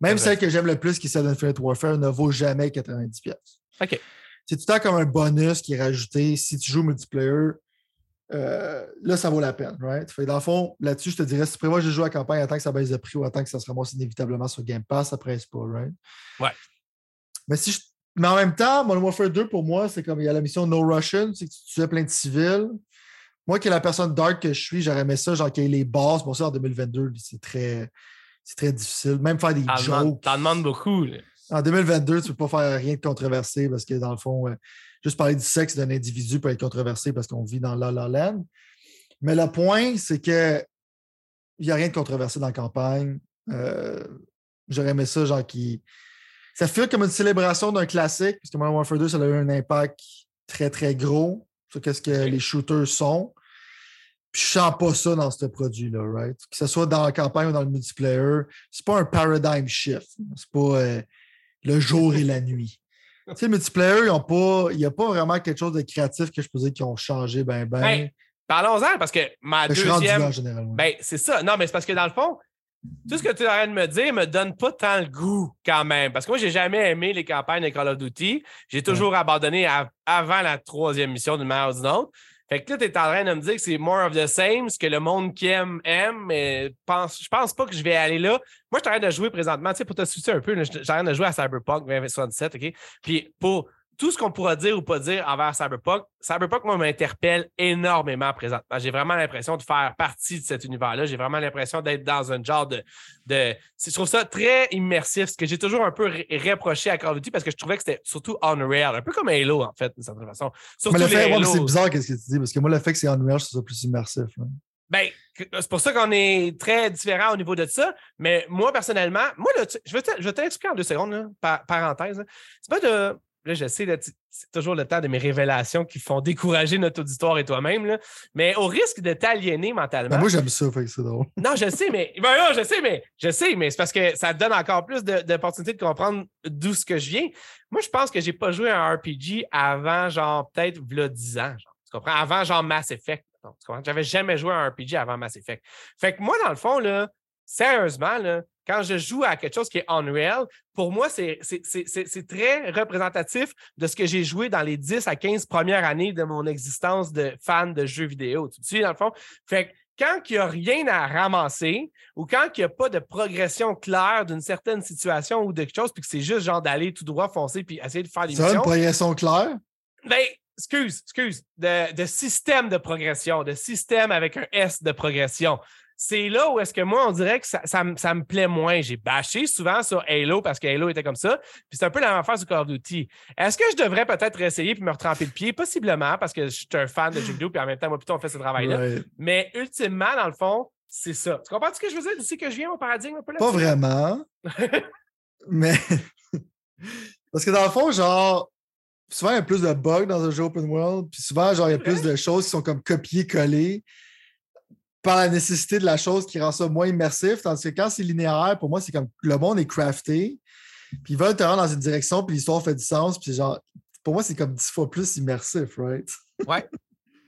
Même celle que j'aime le plus, qui est celle d'Infinite Warfare, ne vaut jamais 90$. OK. C'est tout le temps comme un bonus qui est rajouté si tu joues multiplayer euh, là, ça vaut la peine, right? Fait dans le fond, là-dessus, je te dirais, si tu prévois de jouer à campagne, attends que ça baisse de prix ou attends que ça se ramasse inévitablement sur Game Pass, ça presse pas, right? Ouais. Mais si Mais en même temps, Modern Warfare 2, pour moi, c'est comme il y a la mission No Russian, c'est que tu tues plein de civils. Moi, qui est la personne dark que je suis, j'aurais aimé ça, genre qu'il y ait les bases. Bon, ça, en 2022, c'est très, c'est très difficile. Même faire des jokes. T'en demandes beaucoup. En 2022, tu ne peux pas faire rien de controversé parce que dans le fond, euh, juste parler du sexe d'un individu peut être controversé parce qu'on vit dans La La Land. Mais le point, c'est que il n'y a rien de controversé dans la campagne. Euh, j'aurais aimé ça, genre qui. Ça fait comme une célébration d'un classique, parce que Modern Warfare 2, ça a eu un impact très, très gros sur ce que les shooters sont. Je sens pas ça dans ce produit-là, right? Que ce soit dans la campagne ou dans le multiplayer, c'est pas un paradigm shift. C'est pas euh, le jour et la nuit. Tu sais, le multiplayer, il n'y a pas vraiment quelque chose de créatif que je peux dire qui ont changé ben ben. Parlons-en parce que ma deuxième. généralement. Ben, c'est ça. Non, mais c'est parce que dans le fond, tout ce que tu es en train de me dire me donne pas tant le goût quand même. Parce que moi, j'ai jamais aimé les campagnes de Call of Duty. J'ai toujours abandonné avant la troisième mission d'une manière ou d'une autre. Fait que là, tu es en train de me dire que c'est more of the same, ce que le monde qui aime aime, mais pense, je pense pas que je vais aller là. Moi, je suis en train de jouer présentement, tu sais, pour te soucier un peu, je en train de jouer à Cyberpunk 2077, OK? Puis pour tout ce qu'on pourra dire ou pas dire envers Cyberpunk, Cyberpunk, moi, m'interpelle énormément présentement. J'ai vraiment l'impression de faire partie de cet univers-là. J'ai vraiment l'impression d'être dans un genre de, de. Je trouve ça très immersif, ce que j'ai toujours un peu reproché à Call of Duty parce que je trouvais que c'était surtout Unreal, un peu comme Halo, en fait, d'une certaine façon. mais le fait, c'est bizarre qu'est-ce que tu dis, parce que moi, le fait que c'est Unreal, je trouve ça plus immersif. Ben, c'est pour ça qu'on est très différents au niveau de ça. Mais moi, personnellement, moi, je vais t'expliquer en deux secondes, parenthèse. C'est pas de Là, je sais, c'est toujours le temps de mes révélations qui font décourager notre auditoire et toi-même. Mais au risque de t'aliéner mentalement. Ben, moi, j'aime ça, c'est drôle. Non, je sais, mais. Ben, non, je sais, mais je sais, mais c'est parce que ça te donne encore plus d'opportunités de, comprendre d'où ce que je viens. Moi, je pense que j'ai pas joué à un RPG avant, genre, peut-être, 10 ans. tu comprends? Avant, genre, Mass Effect. J'avais jamais joué à un RPG avant Mass Effect. Fait que moi, dans le fond, là, sérieusement, là, quand je joue à quelque chose qui est Unreal, pour moi, c'est très représentatif de ce que j'ai joué dans les 10 à 15 premières années de mon existence de fan de jeux vidéo. Tu sais, dans le fond? Fait que quand il n'y a rien à ramasser ou quand il n'y a pas de progression claire d'une certaine situation ou de quelque chose, puis que c'est juste genre d'aller tout droit, foncer, puis essayer de faire des missions. une progression claire? Ben, excuse, excuse, de, de, système de progression, de système avec un S de progression c'est là où est-ce que moi, on dirait que ça, ça, me plaît moins. J'ai bâché souvent sur Halo parce que Halo était comme ça. Puis c'est un peu la même affaire sur Call of Duty. Est-ce que je devrais peut-être essayer puis me retremper le pied? Possiblement, parce que je suis un fan de jeux vidéo, puis en même temps, moi, plutôt, on fait ce travail-là. Mais ultimement, dans le fond, c'est ça. Tu comprends ce que je veux dire? sais que je viens, mon paradigme un peu là Pas vraiment. *laughs* mais. *laughs* parce que dans le fond, genre, souvent, il y a plus de bugs dans un jeu open world. Puis souvent, genre, il y a plus de choses qui sont comme copiées-collées par la nécessité de la chose qui rend ça moins immersif. Tandis que quand c'est linéaire, pour moi, c'est comme le monde est crafté. Puis ils veulent te rendre dans une direction, puis l'histoire fait du sens. Puis genre, pour moi, c'est comme dix fois plus immersif, right? Ouais.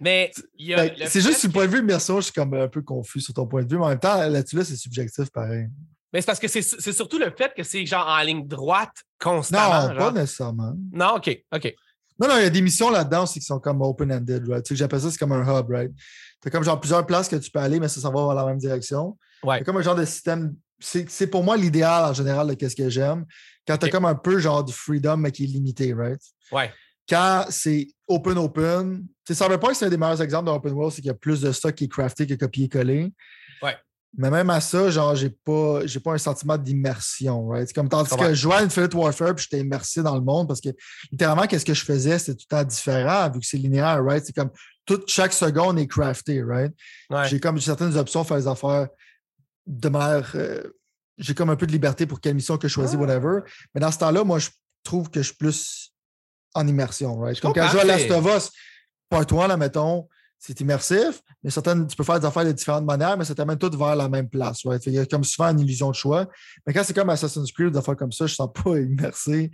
Mais *laughs* c'est juste du point de vue immersion, je suis comme un peu confus sur ton point de vue, mais en même temps, là-dessus, là, c'est subjectif pareil. Mais c'est parce que c'est surtout le fait que c'est genre en ligne droite constamment. Non, pas nécessairement. Non, OK, OK. Non, non, il y a des missions là-dedans qui sont comme open-ended, right? Tu sais, j'appelle ça, c'est comme un hub, right? T'as comme genre plusieurs places que tu peux aller, mais ça s'en va dans la même direction. Ouais. C'est comme un genre de système. C'est pour moi l'idéal en général de qu'est-ce que j'aime. Quand tu as comme un peu genre du freedom, mais qui est limité, right? Ouais. Quand c'est open-open, tu sais, ça veut pas que c'est un des meilleurs exemples d'open world, c'est qu'il y a plus de stock qui est crafté que copié-collé. Ouais. Mais même à ça, genre, j'ai pas, j'ai pas un sentiment d'immersion, right? C'est comme tandis que je jouais à Infinite Warfare puis j'étais immersé dans le monde parce que littéralement, qu'est-ce que je faisais, c'était tout le temps différent vu que c'est linéaire, right? C'est comme toute chaque seconde est crafté, right? J'ai comme certaines options faire les affaires de manière. Euh, j'ai comme un peu de liberté pour quelle mission que je choisis, ah. whatever. Mais dans ce temps-là, moi, je trouve que je suis plus en immersion, right? Comme quand je joue à Last of Us, pas toi, là, mettons, c'est immersif, mais certaines, tu peux faire des affaires de différentes manières, mais ça t'amène tout vers la même place. Il y a comme souvent une illusion de choix. Mais quand c'est comme Assassin's Creed, des affaires comme ça, je ne sens *laughs* pas immersé.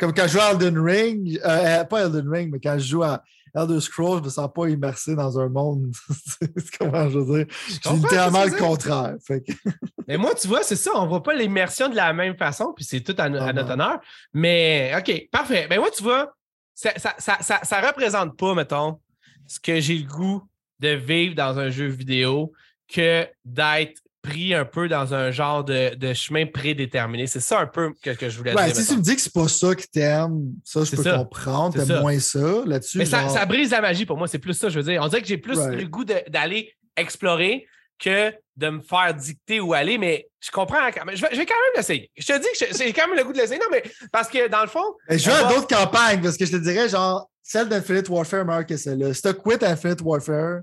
comme quand je joue à Elden Ring, euh, euh, pas Elden Ring, mais quand je joue à Elder Scrolls, je ne me sens pas immersé dans un monde. *laughs* comment je veux dire? C'est littéralement le contraire. *laughs* mais moi, tu vois, c'est ça, on ne voit pas l'immersion de la même façon, puis c'est tout à, notre honneur. Mais OK, parfait. Mais moi, tu vois, ça ne représente pas, mettons, ce que j'ai le goût de vivre dans un jeu vidéo que d'être pris un peu dans un genre de, chemin prédéterminé. C'est ça un peu que, que je voulais dire. Si tu me dis que c'est pas ça que t'aimes, ça, je peux comprendre. T'aimes moins ça là-dessus. Mais ça, brise la magie pour moi. C'est plus ça, je veux dire. On dirait que j'ai plus le goût d'aller explorer que de me faire dicter où aller, mais je comprends. Je vais, je vais quand même l'essayer. Je te dis que j'ai quand même le goût de l'essayer. Non, mais parce que dans le fond. je veux à d'autres campagnes parce que je te dirais, genre, celle d'Infinite Warfare meilleure que celle-là. Si tu quit Infinite Warfare,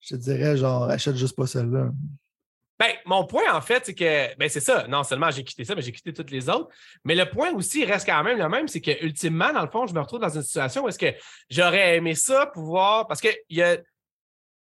je te dirais, genre, achète juste pas celle-là. Ben, mon point, en fait, c'est que, ben, c'est ça. Non seulement j'ai quitté ça, mais j'ai quitté toutes les autres. Mais le point aussi reste quand même le même, c'est que, ultimement, dans le fond, je me retrouve dans une situation où est-ce que j'aurais aimé ça pouvoir, parce qu'il y a,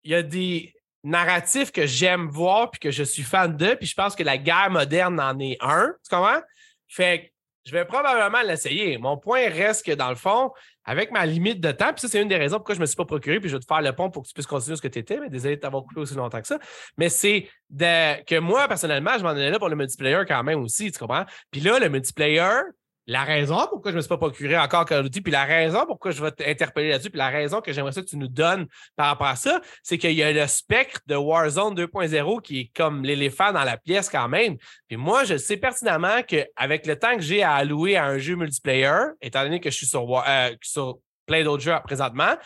y a des narratifs que j'aime voir puis que je suis fan de, puis je pense que la guerre moderne en est un. Tu comprends? Fait je vais probablement l'essayer. Mon point reste que, dans le fond, avec ma limite de temps, puis ça, c'est une des raisons pourquoi je ne me suis pas procuré, puis je vais te faire le pont pour que tu puisses continuer ce que tu étais, mais désolé de t'avoir coupé aussi longtemps que ça. Mais c'est que moi, personnellement, je m'en allais là pour le multiplayer quand même aussi, tu comprends? Puis là, le multiplayer, la raison pourquoi je ne me suis pas procuré encore Call of Duty, puis la raison pourquoi je vais t'interpeller là-dessus, puis la raison que j'aimerais ça que tu nous donnes par rapport à ça, c'est qu'il y a le spectre de Warzone 2.0 qui est comme l'éléphant dans la pièce quand même. Puis moi, je sais pertinemment qu'avec le temps que j'ai à allouer à un jeu multiplayer, étant donné que je suis sur, euh, sur plein d'autres jeux présentement,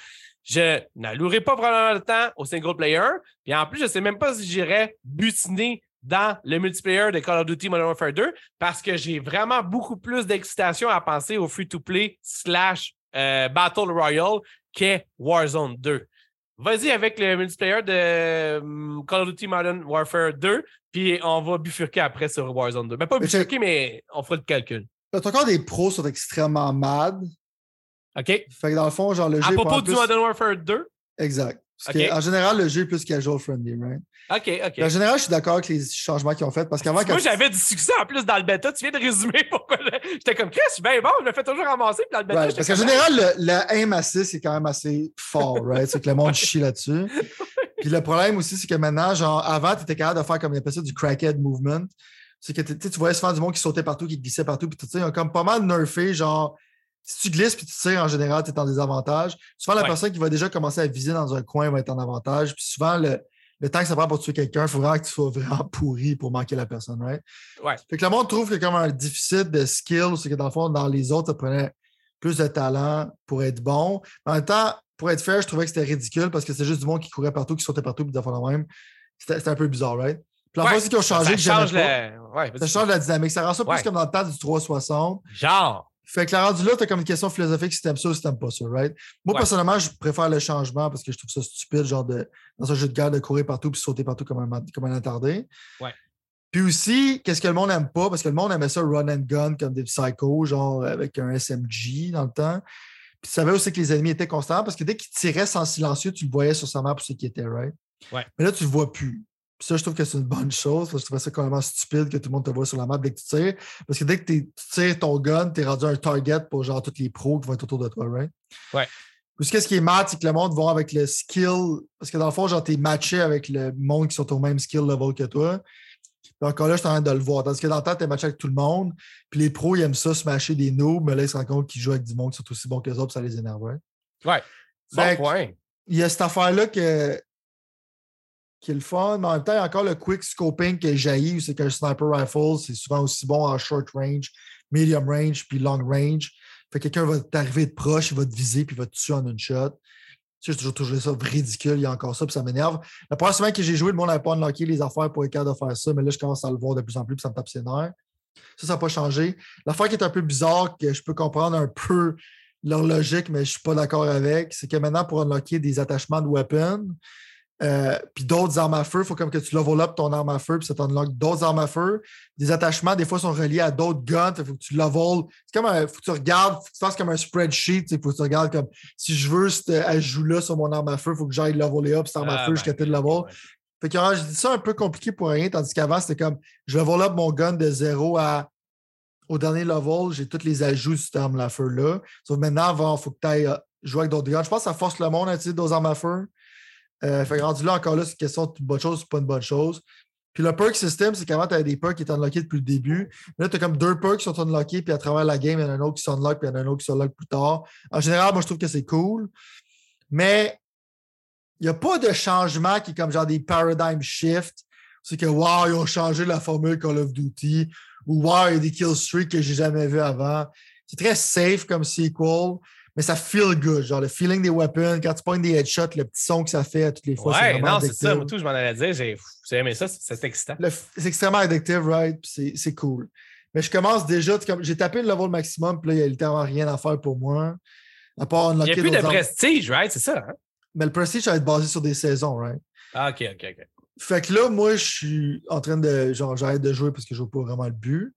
je n'allouerai pas probablement le temps au single player. Puis en plus, je ne sais même pas si j'irais butiner dans le multiplayer de Call of Duty Modern Warfare 2 parce que j'ai vraiment beaucoup plus d'excitation à penser au free-to-play slash euh, Battle Royale qu'est Warzone 2. Vas-y avec le multiplayer de hum, Call of Duty Modern Warfare 2, puis on va bifurquer après sur Warzone 2. Ben, pas bifurquer, mais on fera le calcul. T'as encore des pros qui sont extrêmement mad. OK. Fait que dans le fond, genre le jeu. À propos du Modern Warfare 2? Exact. En général, le jeu est plus casual friendly, right? OK, OK. En général, je suis d'accord avec les changements qu'ils ont fait parce qu'avant. Moi, j'avais du succès en plus dans le bêta. Tu viens de résumer pourquoi. J'étais comme Chris, bien bon, je me fais toujours ramasser. Puis dans le bêta, right, parce qu'en général, le, le, aim assist est quand même assez fort, right? C'est que le monde chie là-dessus. *laughs* Puis le problème aussi, c'est que maintenant, genre, avant, tu étais capable de faire comme il appelle ça du crackhead movement. C'est que tu voyais souvent du monde qui sautait partout, qui glissait partout. Puis tu sais, ils ont comme pas mal nerfé, genre si tu glisses puis tu tires, en général, tu es en désavantage. Souvent, la personne qui va déjà commencer à viser dans un coin va être en avantage. Puis souvent, le, temps que ça prend pour tuer quelqu'un, il faut vraiment que tu sois vraiment *laughs* pourri pour manquer la personne, right? Ouais. Fait que le monde trouve que comme un déficit de skill, c'est que dans le fond, dans les autres, ça prenait plus de talent pour être bon. En même temps, pour être fair, je trouvais que c'était ridicule parce que c'est juste du monde qui courait partout, qui sautait partout, puis de la même. C'était un peu bizarre, right? Puis la fois, ont changé, ça change, la... ça change la dynamique. Ça rend ça plus comme dans le temps du 360. Genre. Fait que la rendu là, tu as comme une question philosophique si t'aimes ça ou si t'aimes pas ça, right? Moi, personnellement, je préfère le changement parce que je trouve ça stupide, genre de, dans un jeu de guerre, de courir partout puis sauter partout comme un, comme un attardé. Ouais. Puis aussi, qu'est-ce que le monde n'aime pas? Parce que le monde aimait ça run and gun comme des psychos, genre avec un SMG dans le temps. Puis tu savais aussi que les ennemis étaient constants parce que dès qu'ils tiraient sans silencieux, tu le voyais sur sa map pour ce qui était, right? Ouais. Mais là, tu le vois plus. Puis ça, je trouve que c'est une bonne chose. Parce que je trouvais ça complètement stupide que tout le monde te voit sur la map dès que tu tires. Parce que dès que tu tires ton gun, tu es rendu un target pour genre tous les pros qui vont être autour de toi, right? Ouais. Puis ce qui est mad, c'est que le monde va avec le skill. Parce que dans le fond, genre, t'es matché avec le monde qui sont au même skill level que toi. Puis encore là, je suis en train de le voir. Tandis que dans le temps, t'es matché avec tout le monde. Puis les pros, ils aiment ça, se matcher des noobs, mais là, ils se rendent compte qu'ils jouent avec du monde qui sont aussi bons que les autres, ça les énerve. Ouais. Ouais. Bon Fait que- point. Il y a cette affaire-là que, qui est le fun, mais en même temps, il y a encore le quick scoping que jaillit, où c'est qu'un sniper rifle, c'est souvent aussi bon en short range, medium range, puis long range. Fait que quelqu'un va t'arriver de proche, il va te viser, puis il va te tuer en une shot. Tu sais, j'ai toujours trouvé ça ridicule, il y a encore ça, puis ça m'énerve. La première semaine que j'ai joué, le monde n'avait pas unlocké les affaires pour être capable de faire ça, mais là, je commence à le voir de plus en plus, puis ça me tape ses nerfs. Ça, ça n'a pas changé. L'affaire qui est un peu bizarre, que je peux comprendre un peu leur logique, mais je ne suis pas d'accord avec, c'est que maintenant, pour unlocker des attachements de weapons, euh, puis d'autres armes à feu, il faut comme que tu level up ton arme à feu, puis ça t'unlock d'autres armes à feu. Des attachements, des fois, sont reliés à d'autres guns. Il faut que tu level. C'est comme un. faut que tu regardes, faut que tu fasses comme un spreadsheet. Il faut que tu regardes comme si je veux cet ajout-là sur mon arme à feu, il faut que j'aille leveler up cette arme à Ah, feu ben, jusqu'à tel level. ouais. Fait que alors, je dis ça un peu compliqué pour rien, tandis qu'avant, c'était comme je level up mon gun de 0 à au dernier level, j'ai tous les ajouts de cette arme à feu-là. Sauf maintenant, il faut que tu ailles euh, jouer avec d'autres guns. Je pense que ça force le monde à utiliser d'autres armes à feu. Euh, fait que rendu là, encore là, c'est une question de bonne chose ou pas une bonne chose. Puis le perk system, c'est qu'avant, tu avais des perks qui étaient unlockés depuis le début. Là, tu as comme deux perks qui sont unlockés, puis à travers la game, il y en a un autre qui s'unlock, puis il y en a un autre qui s'unlock plus tard. En général, moi, je trouve que c'est cool. Mais il n'y a pas de changement qui est comme genre des paradigm shift. C'est que, wow, ils ont changé la formule Call of Duty. Ou, wow, il y a des kill streaks que j'ai jamais vu avant. C'est très safe comme sequel, mais ça feel good. Genre, le feeling des weapons, quand tu pognes des headshots, le petit son que ça fait à toutes les fois. Ouais, non, c'est ça. Moi, tout, je m'en allais dire. J'ai aimé ça. c'est- excitant. C'est extrêmement addictive, right? C'est- cool. Mais je commence déjà, j'ai tapé le level maximum, puis là, il n'y a littéralement rien à faire pour moi. À part Il n'y a plus de prestige, right? C'est ça. Hein? Mais le prestige, ça va être basé sur des saisons, right? Ah, OK, OK, OK. Fait que là, moi, je suis en train de. Genre, j'arrête de jouer parce que je vois pas vraiment le but.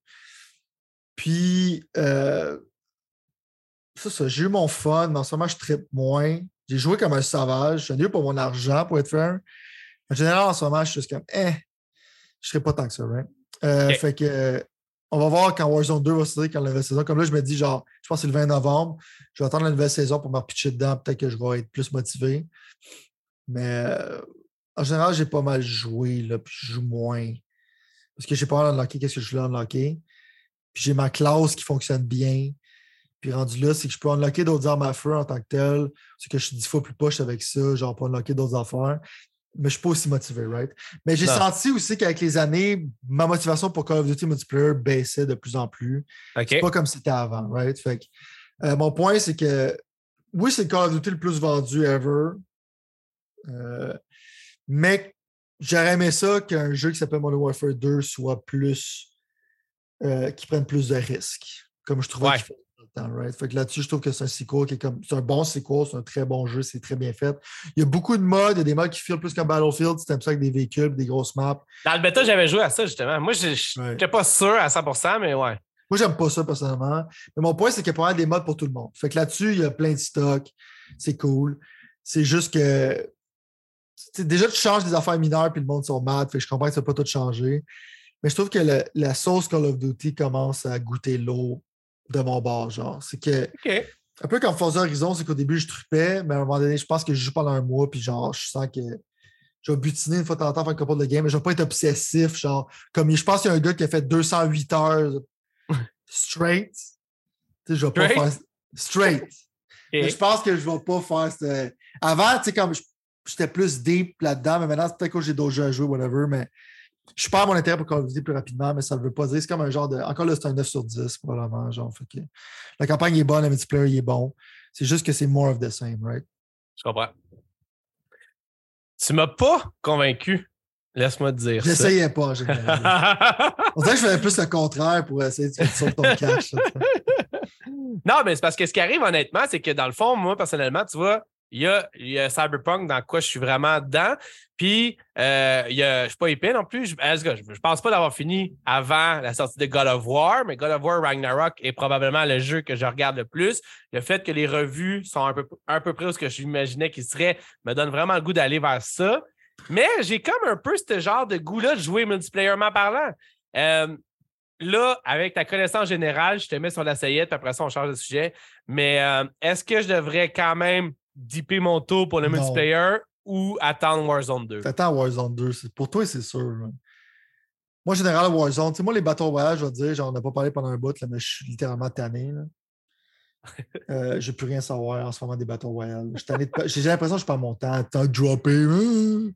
Puis, euh, ça, ça, j'ai eu mon fun, mais en ce moment, je trippe moins. J'ai joué comme un sauvage. Je suis venu pour mon argent, pour être fair. En général, en ce moment, je suis juste comme, eh, je serais pas tant que ça, right? Euh. Fait que, euh, on va voir quand Warzone 2 va sortir, quand la nouvelle saison. Comme là, je me dis, genre, je pense que c'est le 20 novembre. Je vais attendre la nouvelle saison pour me repitcher dedans. Peut-être que je vais être plus motivé. Mais euh, en général, j'ai pas mal joué, là, puis je joue moins. Parce que j'ai pas unlocké qu'est-ce que je voulais unlocker. Puis j'ai ma classe qui fonctionne bien. Puis rendu là, c'est que je peux unlocker d'autres armes à feu en tant que tel. C'est que je suis dix fois plus poche avec ça, genre pour unlocker d'autres affaires. Mais je suis pas aussi motivé, right? Mais j'ai senti aussi qu'avec les années, ma motivation pour Call of Duty multiplayer baissait de plus en plus. OK. C'est pas comme c'était avant, right? Fait que, euh, mon point, c'est que oui, c'est le Call of Duty le plus vendu ever. Euh, mais j'aurais aimé ça qu'un jeu qui s'appelle Modern Warfare 2 soit plus. euh, qui prenne plus de risques. Comme je trouvais Ouais. Right? Fait que là-dessus, je trouve que c'est un sequel qui est comme. C'est un bon sequel, c'est un très bon jeu, c'est très bien fait. Il y a beaucoup de modes, il y a des modes qui filent plus comme Battlefield, t'aimes ça avec des véhicules, des grosses maps. Dans le bêta, j'avais joué à ça, justement. Moi, je Ouais. n'étais pas sûr à 100% mais ouais. Moi, j'aime pas ça personnellement. Mais mon point, c'est qu'il y a pas mal des modes pour tout le monde. Fait que là-dessus, il y a plein de stocks. C'est cool. C'est juste que. déjà, tu changes des affaires mineures puis le monde sont mad. Fait que je comprends que ça peut pas tout changer. Mais je trouve que le- la sauce Call of Duty commence à goûter l'eau de mon bord. Genre, c'est que. Un peu comme Forza Horizon, c'est qu'au début, je trupais, mais à un moment donné, je pense que je joue pendant un mois, puis genre, je sens que je vais butiner une fois de temps en temps, faire de game, mais je vais pas être obsessif. Genre, comme je pense qu'il y a un gars qui a fait 208 heures straight. Tu sais, je vais pas Straight? faire straight. Mais je pense que je vais pas faire ce- Avant, tu sais, comme j'étais plus deep là-dedans, mais maintenant, c'est peut-être que j'ai d'autres jeux à jouer, whatever, mais je perds mon intérêt pour Call of Duty plus rapidement, mais ça ne veut pas dire. C'est comme un genre de. Encore là, c'est un 9 sur 10, probablement. Genre, fait que la campagne est bonne, le multiplayer il est bon. C'est juste que c'est more of the same, right? Je comprends. Tu m'as pas convaincu. Laisse-moi te dire. J'essayais pas, en général. *laughs* On dirait que je faisais plus le contraire pour essayer de faire sauver ton cash. non, mais c'est parce que ce qui arrive honnêtement, c'est que dans le fond, moi, personnellement, tu vois, il y a, Cyberpunk dans quoi je suis vraiment dedans. Puis, euh, il y a, je ne suis pas épais non plus. Je ne pense pas d'avoir fini avant la sortie de God of War, mais God of War Ragnarok est probablement le jeu que je regarde le plus. Le fait que les revues sont un peu, un peu près où ce que j'imaginais qu'ils seraient me donne vraiment le goût d'aller vers ça. Mais j'ai comme un peu ce genre de goût-là de jouer multiplayerment parlant. Euh, là, avec ta connaissance générale, je te mets sur la saillette, puis après ça, on change de sujet. Mais euh, est-ce que je devrais quand même dipper mon tour pour le multiplayer ou attendre Warzone 2? Attends Warzone 2. Pour toi, c'est sûr. Moi, général, Warzone, moi, les bateaux voyage, je vais te dire, j'en ai pas parlé pendant un bout, là, mais je suis littéralement tanné. Là. *laughs* euh, je plus rien savoir en ce moment des bateaux royales. J'ai l'impression que je perds mon temps. Temps droppé. Hein.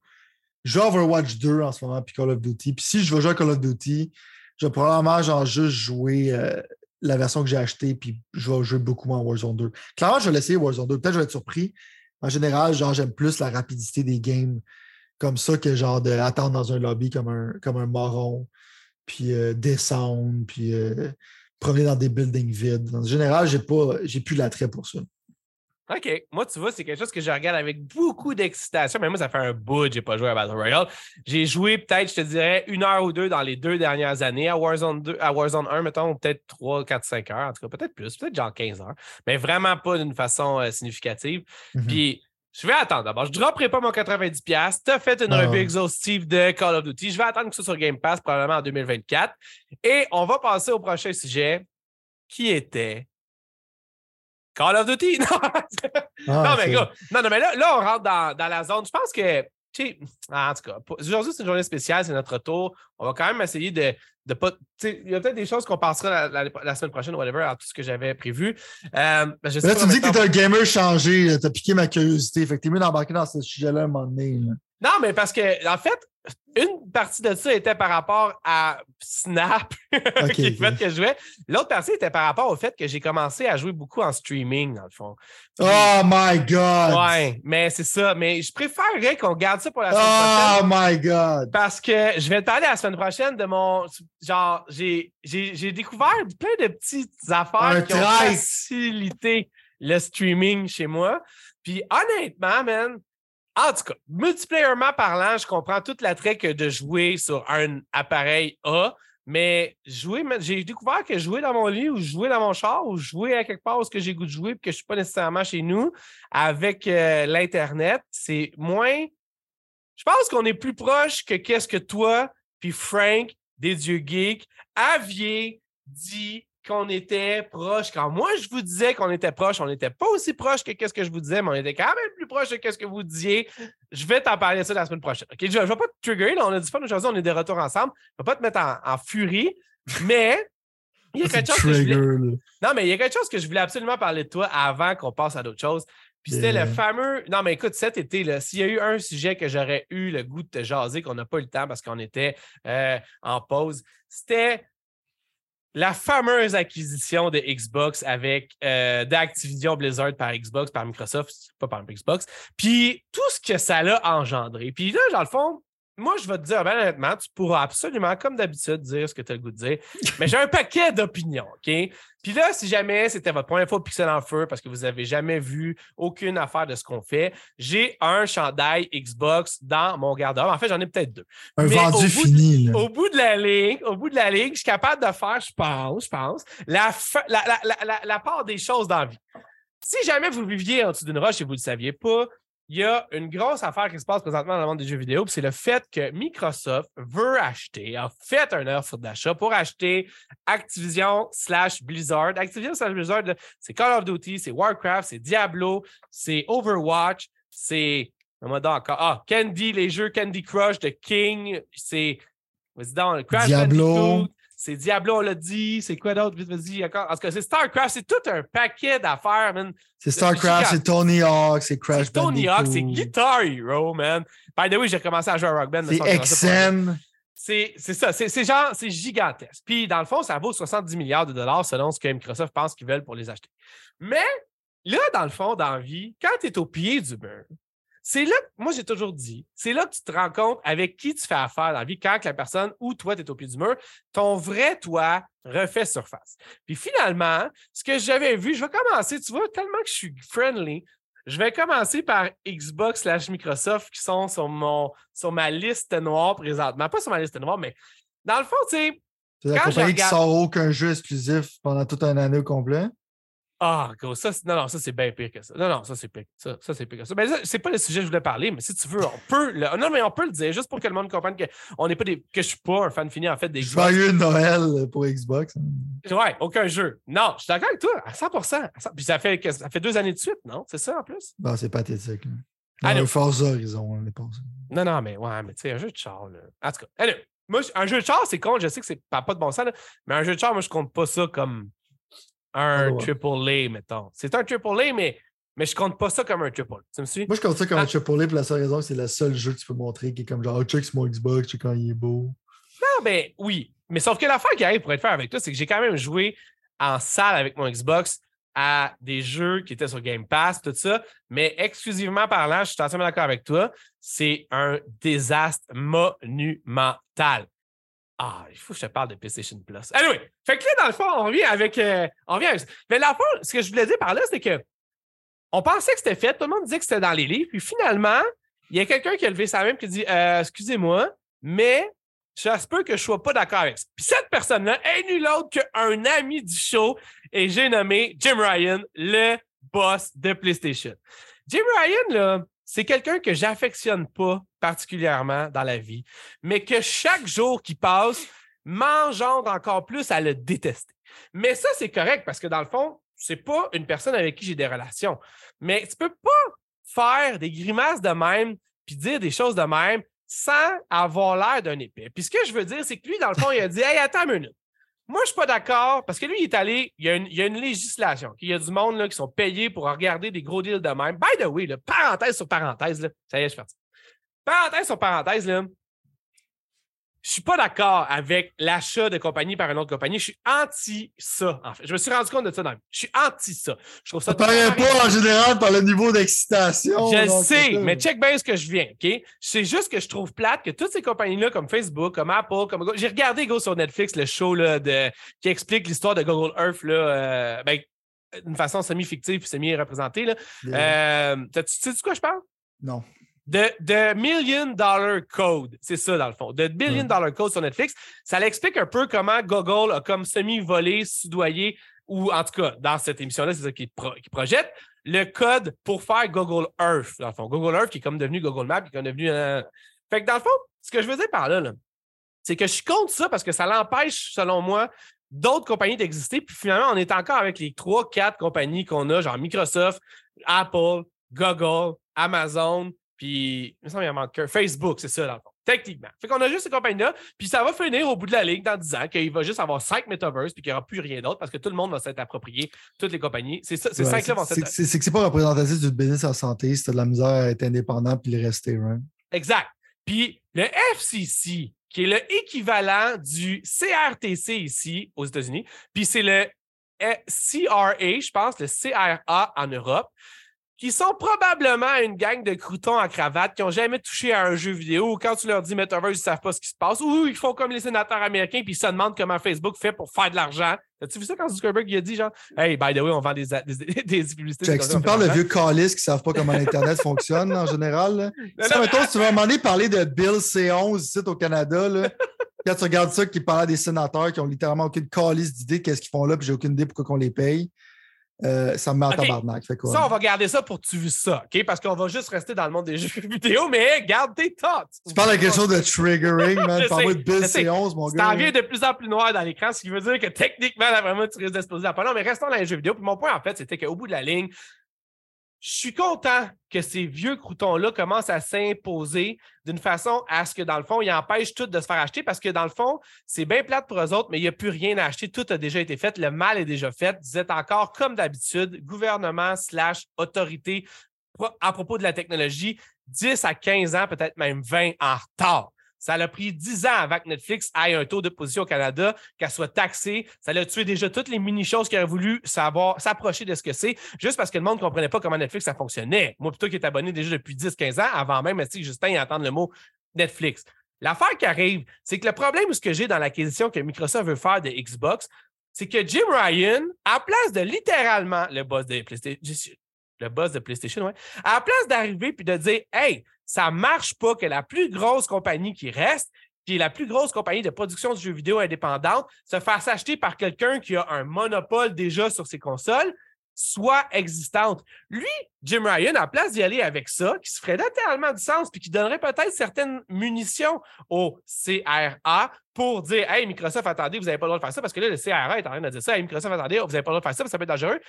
Je joue Overwatch 2 en ce moment, puis Call of Duty. Puis si je veux jouer à Call of Duty, je vais probablement genre juste jouer euh, la version que j'ai achetée, puis je vais jouer beaucoup moins Warzone 2. Clairement, je vais l'essayer Warzone 2. Peut-être que je vais être surpris. En général, genre, j'aime plus la rapidité des games comme ça que genre d'attendre dans un lobby comme un, comme un moron, puis euh, descendre, puis euh, promener dans des buildings vides. En général, j'ai pas j'ai plus l'attrait pour ça. OK. Moi, tu vois, c'est quelque chose que je regarde avec beaucoup d'excitation. Mais moi, ça fait un bout que je n'ai pas joué à Battle Royale. J'ai joué peut-être, je te dirais, une heure ou deux dans les deux dernières années à Warzone 2, à Warzone 1, mettons, peut-être 3, 4, 5 heures. En tout cas, peut-être plus, peut-être genre 15 heures. Mais vraiment pas d'une façon euh, significative. Mm-hmm. Puis, je vais attendre d'abord. Je ne dropperai pas mon 90$. Tu as fait une revue exhaustive de Call of Duty. Je vais attendre que ça soit sur Game Pass, probablement en 2024. Et on va passer au prochain sujet qui était Call of Duty. *laughs* Non, ah, mais gars, non, non, mais là, là, on rentre dans, dans la zone. Je pense que, tu en tout cas, aujourd'hui, c'est une journée spéciale, c'est notre tour. On va quand même essayer de, de pas. Il y a peut-être des choses qu'on passera la, semaine prochaine, whatever, à tout ce que j'avais prévu. Euh, ben, là, tu dis que tu es un gamer changé, tu as piqué ma curiosité. Fait que tu es mieux d'embarquer dans ce sujet-là un moment donné. Non, mais parce que, en fait, une partie de ça était par rapport à Snap, *laughs* qui fait que je jouais. L'autre partie était par rapport au fait que j'ai commencé à jouer beaucoup en streaming, dans le fond. oh my God! Ouais, mais c'est ça. Mais je préférerais qu'on garde ça pour la semaine prochaine. Oh my God! Parce que je vais te parler la semaine prochaine de mon. Genre, j'ai découvert plein de petites affaires qui ont facilité le streaming chez moi. Puis honnêtement, man, en tout cas, multiplayerment parlant, je comprends tout l'attrait que de jouer sur un appareil A, mais jouer, j'ai découvert que jouer dans mon lit ou jouer dans mon char ou jouer à quelque part où j'ai goût de jouer et que je ne suis pas nécessairement chez nous avec euh, l'Internet, c'est moins. Je pense qu'on est plus proche que qu'est-ce que toi puis Frank des dieux geeks aviez dit qu'on était proche. Quand moi, je vous disais qu'on était proche, on n'était pas aussi proche que ce que je vous disais, mais on était quand même plus proche de ce que vous disiez. Je vais t'en parler de ça la semaine prochaine. je ne vais pas te trigger. on a dit fun aujourd'hui, on est de retour ensemble. Je ne vais pas te mettre en, furie, mais il y a quelque chose que je voulais... Non, mais il y a quelque chose que je voulais absolument parler de toi avant qu'on passe à d'autres choses. Puis c'était le fameux. Non, mais écoute, cet été, s'il y a eu un sujet que j'aurais eu le goût de te jaser, qu'on n'a pas eu le temps parce qu'on était euh, en pause, c'était la fameuse acquisition de Xbox avec euh, d'Activision Blizzard par Xbox, par Microsoft, pas par Xbox, puis tout ce que ça l'a engendré. Puis là, dans le fond, moi, je vais te dire, ben, honnêtement, tu pourras absolument, comme d'habitude, dire ce que tu as le goût de dire. Mais j'ai un paquet d'opinions, OK? Puis là, si jamais c'était votre première fois au Pixel en feu parce que vous n'avez jamais vu aucune affaire de ce qu'on fait, j'ai un chandail Xbox dans mon garde-robe. En fait, j'en ai peut-être deux. Un vendu fini. Au bout de la ligne, au bout de la ligne, je suis capable de faire, je pense, je pense, la, la, part des choses dans la vie. Si jamais vous viviez en dessous d'une roche et vous ne le saviez pas, il y a une grosse affaire qui se passe présentement dans le monde des jeux vidéo, c'est le fait que Microsoft veut acheter, a fait un offre d'achat pour acheter Activision slash Blizzard. Activision slash Blizzard, c'est Call of Duty, c'est Warcraft, c'est Diablo, c'est Overwatch, c'est. encore. Ah, Candy, les jeux Candy Crush de King, c'est. Crash Diablo. C'est Diablo, on l'a dit. C'est quoi d'autre? Vas-y, encore. En tout cas, c'est StarCraft. C'est tout un paquet d'affaires, man. C'est StarCraft, c'est Tony Hawk, c'est Crash Bandicoot. Tony Hawk, c'est Guitar Hero, man. By the way, j'ai commencé à jouer à Rock Band. C'est XN. C'est ça. C'est genre, c'est gigantesque. Puis, dans le fond, ça vaut 70 milliards de dollars selon ce que Microsoft pense qu'ils veulent pour les acheter. Mais là, dans le fond, dans la vie, quand tu es au pied du mur, c'est là, moi j'ai toujours dit, c'est là que tu te rends compte avec qui tu fais affaire dans la vie quand la personne ou toi, tu es au pied du mur, ton vrai toi refait surface. Puis finalement, ce que j'avais vu, je vais commencer, tu vois, tellement que je suis friendly, Je vais commencer par Xbox slash Microsoft qui sont sur, mon, sur ma liste noire présentement. Pas sur ma liste noire, mais dans le fond, tu sais. C'est la compagnie qui sort aucun jeu exclusif pendant toute un année complet? Ah, gros, ça, non, non, ça, c'est bien pire que ça. Non, non, ça, c'est pire. Ça, ça c'est pire que ça. Mais ben, c'est pas le sujet que je voulais parler, mais si tu veux, on peut le. Non, mais on peut le dire, juste pour que le monde comprenne que on n'est pas des. que je suis pas un fan fini, en fait, des Joyeux Noël pour Xbox. Ouais, aucun jeu. Non, je suis d'accord avec toi, à 100 Puis ça fait, ça fait deux années de suite, non? C'est ça, en plus? Non, c'est pathétique. Là. Allez. Forza Horizon, on est passé. Non, non, mais ouais, mais tu sais, un jeu de char, là. En tout cas, allez. Moi, un jeu de char, c'est con, je sais que c'est pas, pas de bon sens, là, mais un jeu de char, moi, je compte pas ça comme un triple A, mettons. C'est un triple A, mais, mais je compte pas ça comme un triple. Tu me suis? Moi, je compte ça comme un ah. triple A pour la seule raison que c'est le seul jeu que tu peux montrer qui est comme genre, oh, check mon Xbox, check quand il est beau. Non, ben oui. Mais sauf que l'affaire qui arrive pour être fait avec toi, c'est que j'ai quand même joué en salle avec mon Xbox à des jeux qui étaient sur Game Pass, tout ça. Mais exclusivement parlant, je suis entièrement d'accord avec toi, c'est un désastre monumental. Ah, il faut que je te parle de PlayStation Plus. Anyway, fait que là, dans le fond, on revient avec. Euh, on revient avec... Mais la fois, ce que je voulais dire par là, c'est que on pensait que c'était fait, tout le monde disait que c'était dans les livres, puis finalement, il y a quelqu'un qui a levé sa main et qui dit euh, Excusez-moi, mais ça se peut que je ne sois pas d'accord avec ça. Puis cette personne-là est nul autre qu'un ami du show, et j'ai nommé Jim Ryan, le boss de PlayStation. Jim Ryan, là, c'est quelqu'un que j'affectionne pas particulièrement dans la vie, mais que chaque jour qui passe m'engendre encore plus à le détester. Mais ça, c'est correct parce que dans le fond, c'est pas une personne avec qui j'ai des relations. Mais tu peux pas faire des grimaces de même puis dire des choses de même sans avoir l'air d'un épée. Puis ce que je veux dire, c'est que lui, dans le fond, il a dit *laughs* Hey, attends une minute. Moi, je suis pas d'accord parce que lui, il est allé, il y a une, législation, il y a du monde là, qui sont payés pour regarder des gros deals de même. By the way, parenthèse sur parenthèse, là, ça y est, je suis parti. Parenthèse sur parenthèse, là, je suis pas d'accord avec l'achat de compagnie par une autre compagnie. Je suis anti ça, en fait. Je me suis rendu compte de ça dans Je suis anti ça. Je trouve ça. Ça paraît pas en général par le niveau d'excitation. Je sais, mais check bien ce que je viens, OK? C'est juste que je trouve plate que toutes ces compagnies-là, comme Facebook, comme Apple, comme J'ai regardé Go sur Netflix le show là, de... qui explique l'histoire de Google Earth là, euh, ben, d'une façon semi-fictive et semi-représentée. Là. Euh, tu sais de quoi je parle? Non. De, Million Dollar Code, c'est ça dans le fond. De Billion Dollar Code sur Netflix, ça l'explique un peu comment Google a comme semi-volé, soudoyé, ou en tout cas, dans cette émission-là, c'est ça qu'il projette, le code pour faire Google Earth, dans le fond. Google Earth qui est comme devenu Google Maps, qui est devenu... Euh, fait que dans le fond, ce que je veux dire par là, c'est que je compte ça parce que ça l'empêche, selon moi, d'autres compagnies d'exister. Puis finalement, on est encore avec les trois, quatre compagnies qu'on a, genre Microsoft, Apple, Google, Amazon, puis, il me semble qu'il en manque Facebook, c'est ça, dans le fond. Techniquement. Fait qu'on a juste ces compagnies-là, puis ça va finir au bout de la ligne dans 10 ans qu'il va juste avoir 5 metaverse, puis qu'il n'y aura plus rien d'autre parce que tout le monde va s'être approprié, toutes les compagnies. C'est ça, c'est ouais, 5 là vont C'est que c'est pas représentatif d'une business en santé, c'est de la misère à être indépendant puis le rester, right? Exact. Puis le FCC, qui est l'équivalent du CRTC ici aux États-Unis, puis c'est le CRA, je pense, le CRA en Europe qui sont probablement une gang de croutons en cravate qui n'ont jamais touché à un jeu vidéo ou quand tu leur dis Metaverse, ils ne savent pas ce qui se passe ou ils font comme les sénateurs américains puis ils se demandent comment Facebook fait pour faire de l'argent. As-tu vu ça quand Zuckerberg il a dit genre Hey, by the way, on vend des, des, *laughs* des, publicités. tu me parles de vieux calices qui ne savent pas comment l'Internet *laughs* fonctionne en général. Si, tu vas demander parler de Bill C11 ici au Canada, là, *laughs* quand tu regardes ça, qui parle des sénateurs qui ont littéralement aucune calice d'idée de qu'est-ce qu'ils font là, puis j'ai aucune idée pourquoi on les paye. Euh, ça me met en tabarnak. Fait quoi, ça, on va garder ça pour tu vu ça, OK? Parce qu'on va juste rester dans le monde des *laughs* jeux vidéo, mais garde tes thoughts. Tu parles de quelque chose de triggering, man. *laughs* Parle-moi de Bill C11, mon gars. Ça vient de plus en plus noir dans l'écran, ce qui veut dire que techniquement, vraiment, tu risques d'exploser pas. Non, mais restons dans les jeux vidéo. Puis mon point, en fait, c'était qu'au bout de la ligne, je suis content que ces vieux croutons-là commencent à s'imposer d'une façon à ce que, dans le fond, ils empêchent tout de se faire acheter parce que, dans le fond, c'est bien plate pour eux autres, mais il n'y a plus rien à acheter. Tout a déjà été fait. Le mal est déjà fait. Vous êtes encore, comme d'habitude, gouvernement slash autorité à propos de la technologie, 10 à 15 ans, peut-être même 20 en retard. Ça a pris 10 ans avant que Netflix ait un taux de position au Canada, qu'elle soit taxée. Ça a tué déjà toutes les mini-choses qu'il aurait voulu savoir, s'approcher de ce que c'est, juste parce que le monde ne comprenait pas comment Netflix ça fonctionnait. Moi, plutôt qui est abonné déjà depuis 10-15 ans, avant même que Justin ait entendre le mot Netflix? L'affaire qui arrive, c'est que le problème ce que j'ai dans l'acquisition que Microsoft veut faire de Xbox, c'est que Jim Ryan, à place de littéralement le boss de PlayStation, le boss de PlayStation, ouais, à la place d'arriver puis de dire Hey, ça marche pas que la plus grosse compagnie qui reste, qui est la plus grosse compagnie de production de jeux vidéo indépendante, se fasse acheter par quelqu'un qui a un monopole déjà sur ses consoles, soit existante. Lui, Jim Ryan, à place d'y aller avec ça, qui se ferait littéralement du sens, puis qui donnerait peut-être certaines munitions au CRA pour dire Hey, Microsoft, attendez, vous n'avez pas le droit de faire ça, parce que là, le CRA est en train de dire ça. Hey, Microsoft, attendez, vous n'avez pas le droit de faire ça, ça peut être dangereux.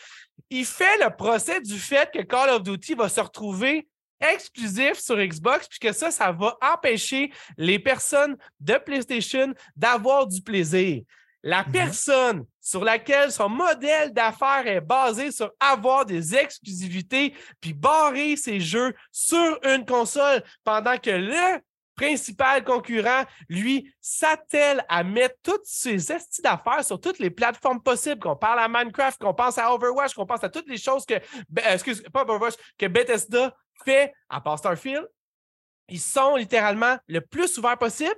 Il fait le procès du fait que Call of Duty va se retrouver exclusif sur Xbox, puisque ça, ça va empêcher les personnes de PlayStation d'avoir du plaisir. La mm-hmm. personne sur laquelle son modèle d'affaires est basé sur avoir des exclusivités puis barrer ses jeux sur une console pendant que le principal concurrent, lui, s'attelle à mettre toutes ses estis d'affaires sur toutes les plateformes possibles, qu'on parle à Minecraft, qu'on pense à Overwatch, qu'on pense à toutes les choses que, ben, excuse, pas Overwatch, que Bethesda fait, à part Starfield. Ils sont littéralement le plus ouverts possible.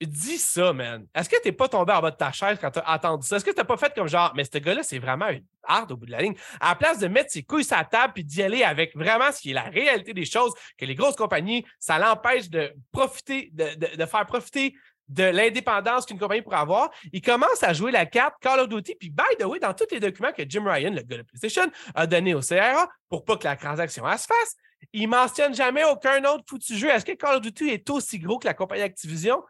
Dis ça, man. Est-ce que t'es pas tombé en bas de ta chaise quand t'as attendu ça? Est-ce que t'as pas fait comme genre, mais ce gars-là, c'est vraiment une hard au bout de la ligne? À la place de mettre ses couilles sur la table puis d'y aller avec vraiment ce qui est la réalité des choses, que les grosses compagnies, ça l'empêche de profiter, de, faire profiter de l'indépendance qu'une compagnie pourrait avoir, il commence à jouer la carte Call of Duty. Puis, by the way, dans tous les documents que Jim Ryan, le gars de PlayStation, a donné au CRA pour pas que la transaction se fasse, il mentionne jamais aucun autre foutu jeu. Est-ce que Call of Duty est aussi gros que la compagnie Activision?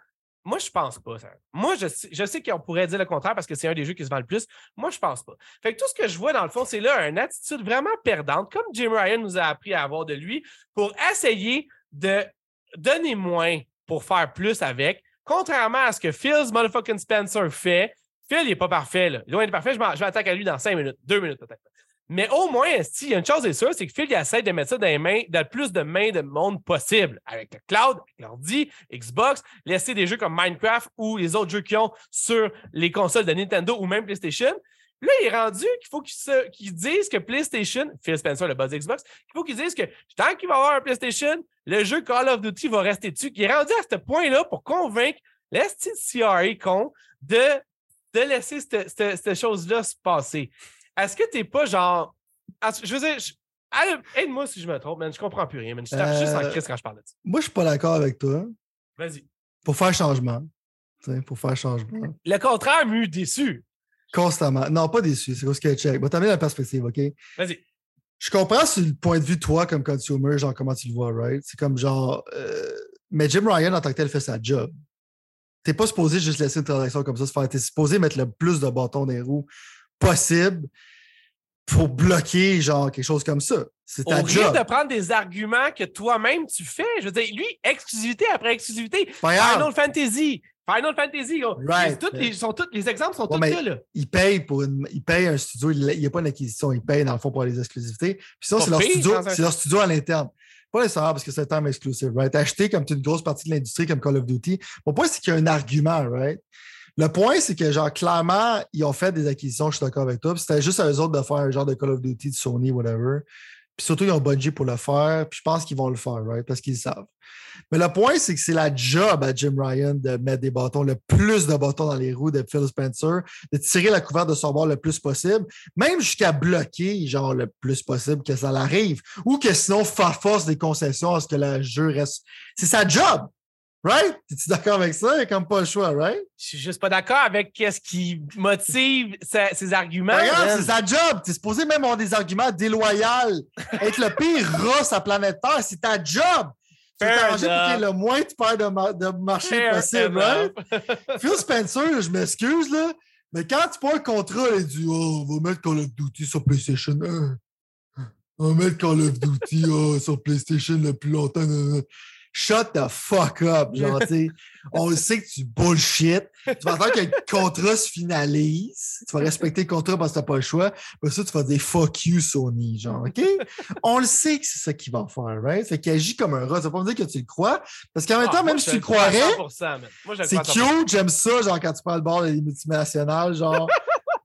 Moi, je pense pas. Ça. Moi, je, je sais qu'on pourrait dire le contraire parce que c'est un des jeux qui se vend le plus. Moi, je pense pas. Fait que tout ce que je vois, dans le fond, c'est là une attitude vraiment perdante, comme Jim Ryan nous a appris à avoir de lui, pour essayer de donner moins pour faire plus avec, contrairement à ce que Phil's motherfucking Spencer fait. Phil, il n'est pas parfait. Là. Loin d'être parfait, je m'attaque à lui dans cinq minutes, deux minutes peut-être. Mais au moins, il y a une chose est sûre, c'est que Phil il essaie de mettre ça dans les mains, de plus de mains de monde possible, avec le cloud, l'ordi, Xbox, laisser des jeux comme Minecraft ou les autres jeux qu'ils ont sur les consoles de Nintendo ou même PlayStation. Là, il est rendu qu'il faut qu'ils disent que PlayStation, Phil Spencer, le buzz Xbox, qu'il faut qu'ils disent que tant qu'il va avoir un PlayStation, le jeu Call of Duty va rester dessus. Il est rendu à ce point-là pour convaincre l'Esti CRA con de, de laisser cette, cette chose-là se passer. Est-ce que t'es pas genre. Je veux dire, aide-moi si je me trompe, man. Je comprends plus rien, man. Je tape juste en euh, crise quand je parle de ça. Moi, je suis pas d'accord avec toi. Vas-y. Pour faire changement. pour faire changement. Le contraire m'eut déçu. Constamment. Non, pas déçu. C'est ce que check. Bon, t'as mis la perspective, OK? Vas-y. Je comprends sur le point de vue de toi comme consumer, genre comment tu le vois, right? C'est comme genre. Euh, mais Jim Ryan, en tant que tel, fait sa job. T'es pas supposé juste laisser une transaction comme ça se faire. T'es supposé mettre le plus de bâtons dans les roues possible pour bloquer genre quelque chose comme ça. C'est ta job. de prendre des arguments que toi-même tu fais. Je veux dire, lui, exclusivité après exclusivité. Final Fantasy. Final Fantasy. les, sont les exemples sont tous là, Il paye pour une, il paye un studio, il n'y a pas d'acquisition, il paye dans le fond pour les exclusivités. Puis ça, c'est leur, studio, c'est leur studio à l'interne. Pas nécessairement parce que c'est un terme exclusif, right? Acheter comme une grosse partie de l'industrie comme Call of Duty. Mon point, c'est qu'il y a un argument, right? Le point, c'est que, genre, clairement, ils ont fait des acquisitions, je suis d'accord avec toi. C'était juste à eux autres de faire un genre de Call of Duty de Sony, whatever. Puis surtout, ils ont budget pour le faire. Puis je pense qu'ils vont le faire, right? Parce qu'ils savent. Mais le point, c'est que c'est la job à Jim Ryan de mettre des bâtons, le plus de bâtons dans les roues de Phil Spencer, de tirer la couverte de son bord le plus possible, même jusqu'à bloquer, genre, le plus possible que ça l'arrive. Ou que sinon, faire force des concessions à ce que le jeu reste. C'est sa job. Right? Es-tu d'accord avec ça? Il n'y a comme pas le choix, right? Je suis juste pas d'accord avec ce qui motive ses, arguments. Regarde, c'est sa job. Tu es supposé même avoir des arguments déloyaux. Être le pire rat à planète Terre, c'est ta job. Tu veux t'arranger pour qu'il y ait le moins de peur de, marché possible, right? *laughs* Phil Spencer, je m'excuse, là, mais quand tu prends un contrat, il dit Oh, on va mettre Call of Duty sur PlayStation 1. On va mettre Call of Duty oh, sur PlayStation le plus longtemps shut the fuck up. *laughs* Genre, tu on sait que tu bullshit. Tu vas attendre que le contrat se finalise. Tu vas respecter le contrat parce que t'as pas le choix. Après ça, tu vas dire fuck you, Sony. Genre, OK? On le sait que c'est ça qu'il va faire, right? Fait qu'il agit comme un rat. Ça veut pas me dire que tu le crois. Parce qu'en même ah, temps, même si tu le croirais, c'est cute, j'aime ça, genre, quand tu parles de bord des multinationales, genre.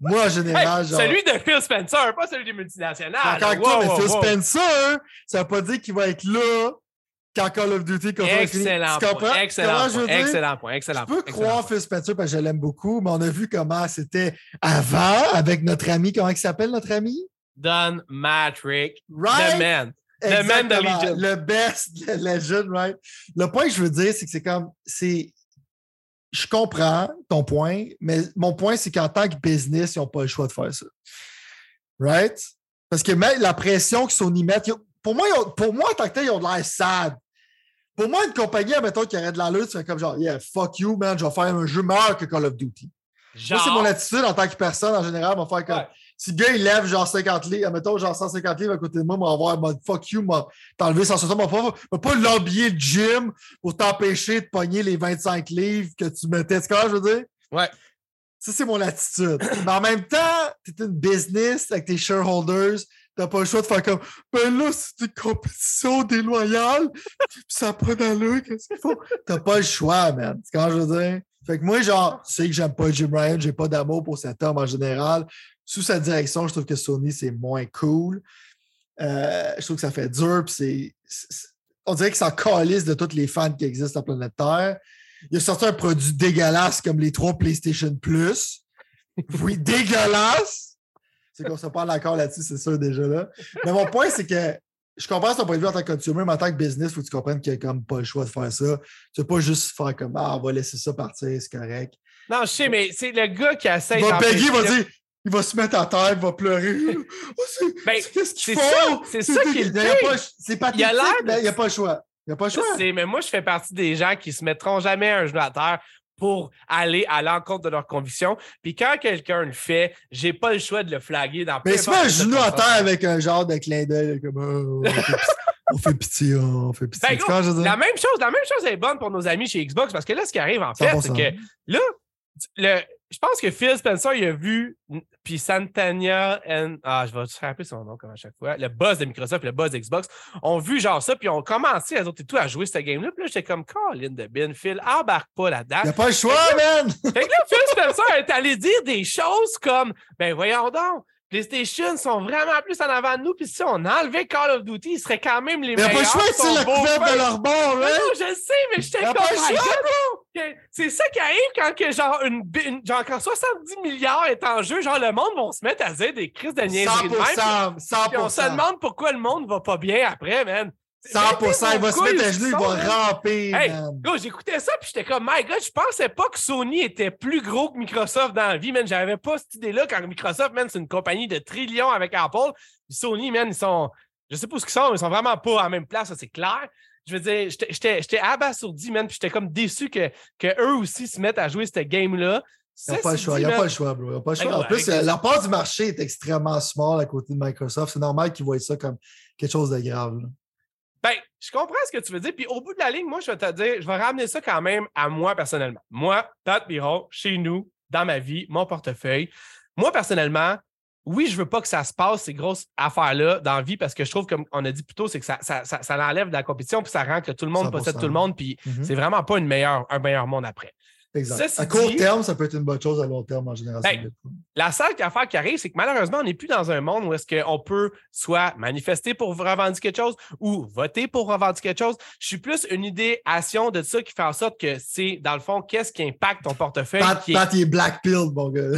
Moi, en général, genre. Celui de Phil Spencer, pas celui des multinationales. Encore mais Phil Spencer, ça veut pas dire qu'il va être là quand Call of Duty comme excellent tu comprends? Excellent point, excellent point, excellent Je peux croire Phil Spencer parce que je l'aime beaucoup, mais on a vu comment c'était avant avec notre ami, comment il s'appelle notre ami? Don Matrick. Right? The man. The man de Legion. Le best, le legend, right? Le point que je veux dire, c'est que c'est comme. c'est Je comprends ton point, mais mon point, c'est qu'en tant que business, ils n'ont pas le choix de faire ça. Right? Parce que même la pression que Sony met, pour moi, pour moi, en tant que tel, ils ont de l'air sad. Pour moi, une compagnie, mettons, qui aurait de l'allure, tu fais comme genre, yeah, fuck you, man, je vais faire un jeu meilleur que Call of Duty. Genre... c'est mon attitude en tant que personne, en général, va faire comme. Si le gars, il lève genre 50 livres, mettons genre 150 livres à côté de moi, va avoir mode fuck you, m'a t'enlever 160, m'a pas, m'a pas l'habiller le gym pour t'empêcher de pogner les 25 livres que tu mettais. Tu je veux dire? Ouais. Ça, c'est mon attitude. Mais en même temps, tu es une business avec tes shareholders. T'as pas le choix de faire comme Ben là, c'est une compétition déloyale. ça prend d'allure, qu'est-ce qu'il faut? T'as pas le choix, man. C'est quand je veux dire? Fait que moi, genre, tu sais que j'aime pas Jim Ryan, j'ai pas d'amour pour cet homme en général. Sous sa direction, je trouve que Sony, c'est moins cool. Euh, je trouve que ça fait dur, puis c'est. On dirait que ça calisse de tous les fans qui existent sur la planète Terre. Il a sorti un produit dégueulasse comme les trois PlayStation Plus. Oui, dégueulasse! C'est qu'on se parle encore là-dessus, c'est sûr déjà là. Mais mon point, c'est que je comprends ton point de vue en tant que consumer, mais en tant que business, il faut que tu comprennes qu'il n'y a comme pas le choix de faire ça. Tu ne peux pas juste faire comme Ah, on va laisser ça partir, c'est correct. Non, je sais, mais c'est le g'a qui essaie de. Peggy va dire il va se mettre à terre, il va pleurer. *laughs* Oh, ben, Qu'est-ce qu'il faut? C'est ça, qui est C'est pas il n'y a pas le choix. Il n'y a pas le choix. Mais moi, je fais partie des gens qui ne se mettront jamais un genou à terre pour aller à l'encontre de leurs convictions. Puis quand quelqu'un le fait, j'ai pas le choix de le flaguer dans Mais c'est pas un genou à terre avec un genre de clin d'œil comme oh, on, fait pitié, on fait pitié. Ben, la même chose, la même chose est bonne pour nos amis chez Xbox parce que là, ce qui arrive en fait, c'est que là, le, je pense que Phil Spencer, il a vu, puis Santania, and, ah, je vais te rappeler son nom comme à chaque fois, le boss de Microsoft et le boss d'Xbox, ont vu genre ça, puis ont commencé, elles autres et tout, à jouer ce game-là. Puis là, j'étais comme, Colin de Ben, Phil, embarque pas là-dedans. Il a pas le choix, man! fait que là, Phil Spencer est allé dire des choses comme, ben voyons donc, PlayStation sont vraiment plus en avant de nous. Puis si on enlevait Call of Duty, ils seraient quand même les meilleurs. Il n'y a pas le choix c'est la couverte de leur bord, hein? Non, je sais, mais je comme... pas C'est ça qui arrive quand que, genre, une, genre, quand 70 milliards est en jeu, genre, le monde va se mettre à dire des crises de niaiserie de même. 100%, Puis on se demande pourquoi le monde va pas bien après, man. 100%, il va se mettre à genoux, il va ramper. Hey, j'écoutais ça, puis j'étais comme, my God, je pensais pas que Sony était plus gros que Microsoft dans la vie, man. J'avais pas cette idée-là quand Microsoft, man, c'est une compagnie de trillions avec Apple. Sony, man, ils sont, je sais pas ce qu'ils sont, mais ils sont vraiment pas à la même place, c'est clair. Je veux dire, j'étais abasourdi, man, puis j'étais comme déçu que, que eux aussi se mettent à jouer cette game-là. Il n'y a pas le choix, il n'y a pas le choix, bro. Il a pas le choix. en plus, la part du marché est extrêmement small à côté de Microsoft. C'est normal qu'ils voient ça comme quelque chose de grave. Ben, je comprends ce que tu veux dire. Puis au bout de la ligne, moi, je vais te dire, je vais ramener ça quand même à moi personnellement. Moi, Pat Biron, chez nous, dans ma vie, mon portefeuille. Moi, personnellement, oui, je ne veux pas que ça se passe, ces grosses affaires-là, dans la vie, parce que je trouve, comme on a dit plus tôt, c'est que ça, ça, ça, enlève de la compétition, puis ça rend que tout le monde possède tout le monde, puis mm-hmm. c'est vraiment pas une meilleure, un meilleur monde après. Exact. à court terme, ça peut être une bonne chose, à long terme, en général. Ben, la seule affaire qui arrive, c'est que malheureusement, on n'est plus dans un monde où est-ce qu'on peut soit manifester pour revendiquer quelque chose ou voter pour revendiquer quelque chose. Je suis plus une idéation de ça qui fait en sorte que c'est, dans le fond, qu'est-ce qui impacte ton portefeuille. Pat, qui est... black pill, mon gars. *laughs*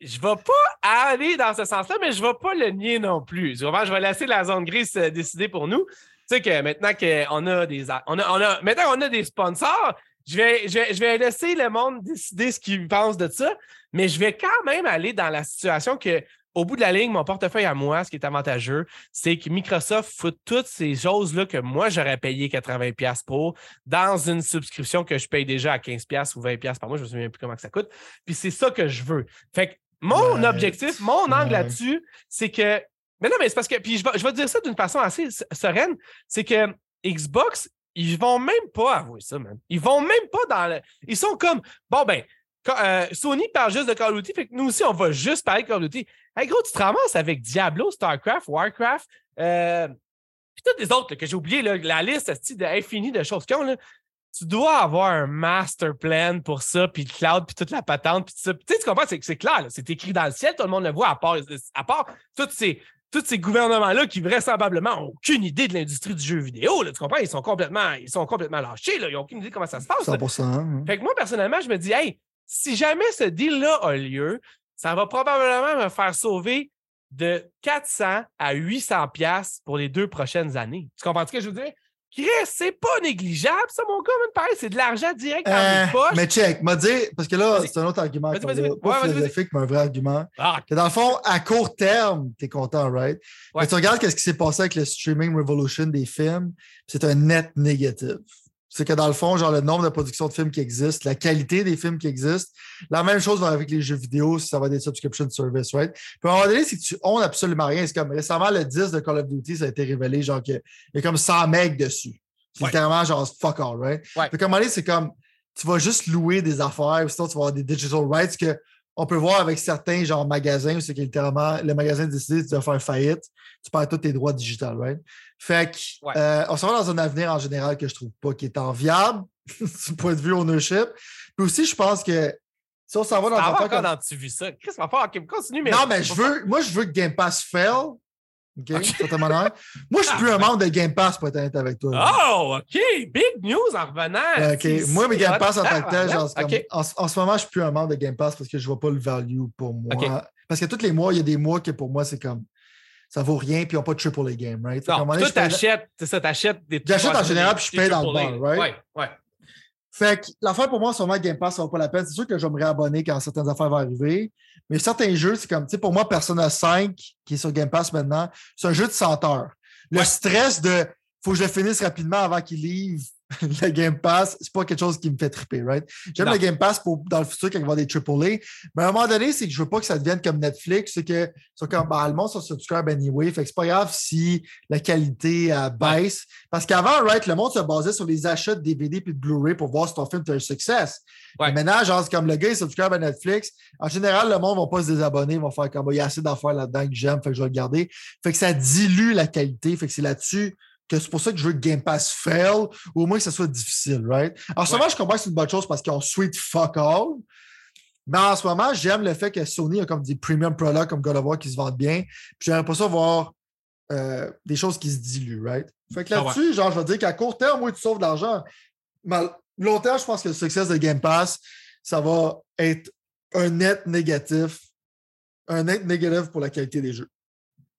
je ne vais pas aller dans ce sens-là, mais je ne vais pas le nier non plus. Je vais laisser la zone grise décider pour nous. Tu sais que maintenant qu'on a des. On a, on a, maintenant on a des sponsors, je vais, je, vais, laisser le monde décider ce qu'il pense de ça, mais je vais quand même aller dans la situation que, au bout de la ligne, mon portefeuille à moi, ce qui est avantageux, c'est que Microsoft fout toutes ces choses-là que moi, j'aurais payé 80$ pour dans une subscription que je paye déjà à 15$ ou 20$ par mois. Je ne me souviens plus comment ça coûte. Puis c'est ça que je veux. Fait que mon objectif, mon angle là-dessus, c'est que. Mais non, mais c'est parce que. Puis je vais, je vais dire ça d'une façon assez sereine. C'est que Xbox ils vont même pas avouer ça, man. Ils vont même pas dans le. Ils sont comme, bon, ben, euh, Sony parle juste de Call of Duty, fait que nous aussi, on va juste parler de Call of Duty. Hey, gros, tu te ramasses avec Diablo, StarCraft, Warcraft, euh, puis toutes les autres que j'ai oublié, la liste infinie de choses qu'ils ont. Là. Tu dois avoir un master plan pour ça, puis le cloud, puis toute la patente, puis tout ça. Tu sais, tu comprends, c'est, c'est clair, c'est écrit dans le ciel, tout le monde le voit, à part, à part toutes ces tous ces gouvernements-là qui vraisemblablement n'ont aucune idée de l'industrie du jeu vidéo, là, tu comprends? Ils sont complètement, ils sont complètement lâchés, là, ils n'ont aucune idée de comment ça se passe. 100%. Hein. Fait que moi, personnellement, je me dis, hey, si jamais ce deal-là a lieu, ça va probablement me faire sauver de 400 à 800 pièces pour les deux prochaines années. Tu comprends ce que je veux dire? Chris, c'est pas négligeable, ça, mon gars, pareil, c'est de l'argent direct dans mes euh, poches. Mais check, m'a dit, parce que là, c'est un autre argument, pas philosophique, mais un vrai argument. Ah. Que dans le fond, à court terme, t'es content, right? Mais tu regardes ce qui s'est passé avec le streaming revolution des films, c'est un net négatif c'est que dans le fond, genre le nombre de productions de films qui existent, la qualité des films qui existent, la même chose avec les jeux vidéo, si ça va être des subscription service, right? Puis à un moment donné, si tu owns absolument rien, c'est comme récemment le 10 de Call of Duty, ça a été révélé, genre qu'il y a comme 100 mecs dessus. C'est littéralement genre fuck all, right? Ouais. à un moment donné, c'est comme tu vas juste louer des affaires, ou sinon tu vas avoir des digital rights que on peut voir avec certains genre magasins où c'est que littéralement le magasin décide de faire faillite, tu perds tous tes droits digitales, right? Fait que, euh, on se va dans un avenir en général que je trouve pas qui est enviable *laughs* du point de vue ownership. Puis aussi, je pense que si on s'en va dans un encore comme... tu vu ça? Chris, va pas, continue, mais. Non, mais je veux, moi, je veux que Game Pass fail. OK? okay. Moi, je suis plus un membre de Game Pass pour être honnête avec toi. Oh, OK. Big news en revenant. OK. Moi, mes Game Pass en tant que tel, genre, comme, en, ce moment, je suis plus un membre de Game Pass parce que je vois pas le value pour moi. Parce que tous les mois, il y a des mois que pour moi, c'est comme ça vaut rien, puis ils n'ont pas de triple les games, right? Non, toi, t'achètes, c'est ça, t'achètes des J'achète en général, puis je paye dans le bar, right? Ouais, ouais. Fait que l'affaire pour moi, sûrement Game Pass, ça vaut pas la peine. C'est sûr que je vais me réabonner quand certaines affaires vont arriver. Mais certains jeux, c'est comme, tu sais, pour moi, Persona 5, qui est sur Game Pass maintenant, c'est un jeu de 100 heures. Le stress de faut que je le finisse rapidement avant qu'il livre *laughs* le Game Pass, c'est pas quelque chose qui me fait triper, right? J'aime le Game Pass pour dans le futur quand il va y avoir des AAA. Mais à un moment donné, c'est que je veux pas que ça devienne comme Netflix, c'est que c'est comme bah, le monde sur subscribe anyway. Fait que c'est pas grave si la qualité euh, baisse. Parce qu'avant, right, le monde se basait sur les achats de DVD et de Blu-ray pour voir si ton film était un succès. Maintenant, genre, comme le gars, il subscribe à Netflix. En général, le monde ne va pas se désabonner, ils vont faire comme bah, il y a assez d'affaires là-dedans que j'aime, fait que je vais le garder. Fait que ça dilue la qualité. Fait que c'est là-dessus c'est pour ça que je veux que Game Pass fail, ou au moins que ça soit difficile, right? En ce moment, je comprends que c'est une bonne chose parce qu'ils ont sweet fuck all. Mais en ce moment, j'aime le fait que Sony a comme des premium products comme God of War qui se vendent bien. Puis j'aimerais pas ça voir euh, des choses qui se diluent, right? Fait que ah là-dessus, genre, je veux dire qu'à court terme, oui, tu sauves de l'argent. Mais long terme, je pense que le succès de Game Pass, ça va être un net négatif. Un net négatif pour la qualité des jeux.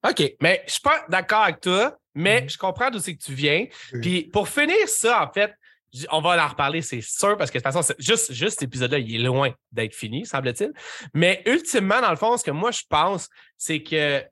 OK, mais je suis pas d'accord avec toi mais mhm. je comprends d'où c'est que tu viens. Puis pour finir ça, en fait, on va en reparler, c'est sûr, parce que de toute façon, juste, juste cet épisode-là, il est loin d'être fini, semble-t-il. Mais ultimement, dans le fond, ce que moi, je pense, c'est que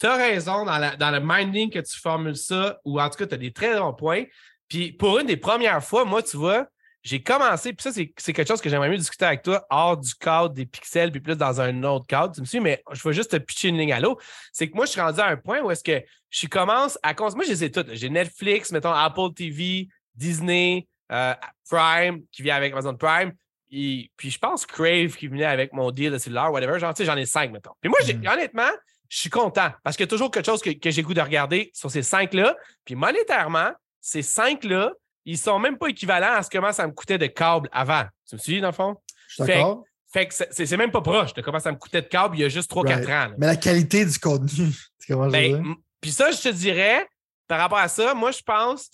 tu as raison dans, dans le minding que tu formules ça, ou en tout cas, tu as des très bons points. Puis pour une des premières fois, moi, tu vois, j'ai commencé, puis ça, c'est quelque chose que j'aimerais mieux discuter avec toi hors du cadre des pixels, puis plus dans un autre cadre. Tu me suis, mais je veux juste te pitcher une ligne à l'eau. C'est que moi, je suis rendu à un point où est-ce que je commence à. Moi, je les ai toutes. J'ai Netflix, mettons Apple TV, Disney, euh, Prime, qui vient avec Amazon Prime. Et, puis je pense Crave qui venait avec mon deal de cellulaire, whatever. Genre, tu sais, j'en ai cinq, mettons. Puis moi, mm. honnêtement, je suis content parce qu'il y a toujours quelque chose que, que j'ai goût de regarder sur ces cinq-là. Puis monétairement, ces cinq-là, ils sont même pas équivalents à ce comment ça me coûtait de câble avant. Tu me suis, dans le fond? Je suis d'accord. Fait que c'est même pas proche de comment ça me coûtait de câble il y a juste 3-4 ans. Mais la qualité du contenu, *laughs* c'est comment je ben, Puis ça, je te dirais, par rapport à ça, moi, je pense,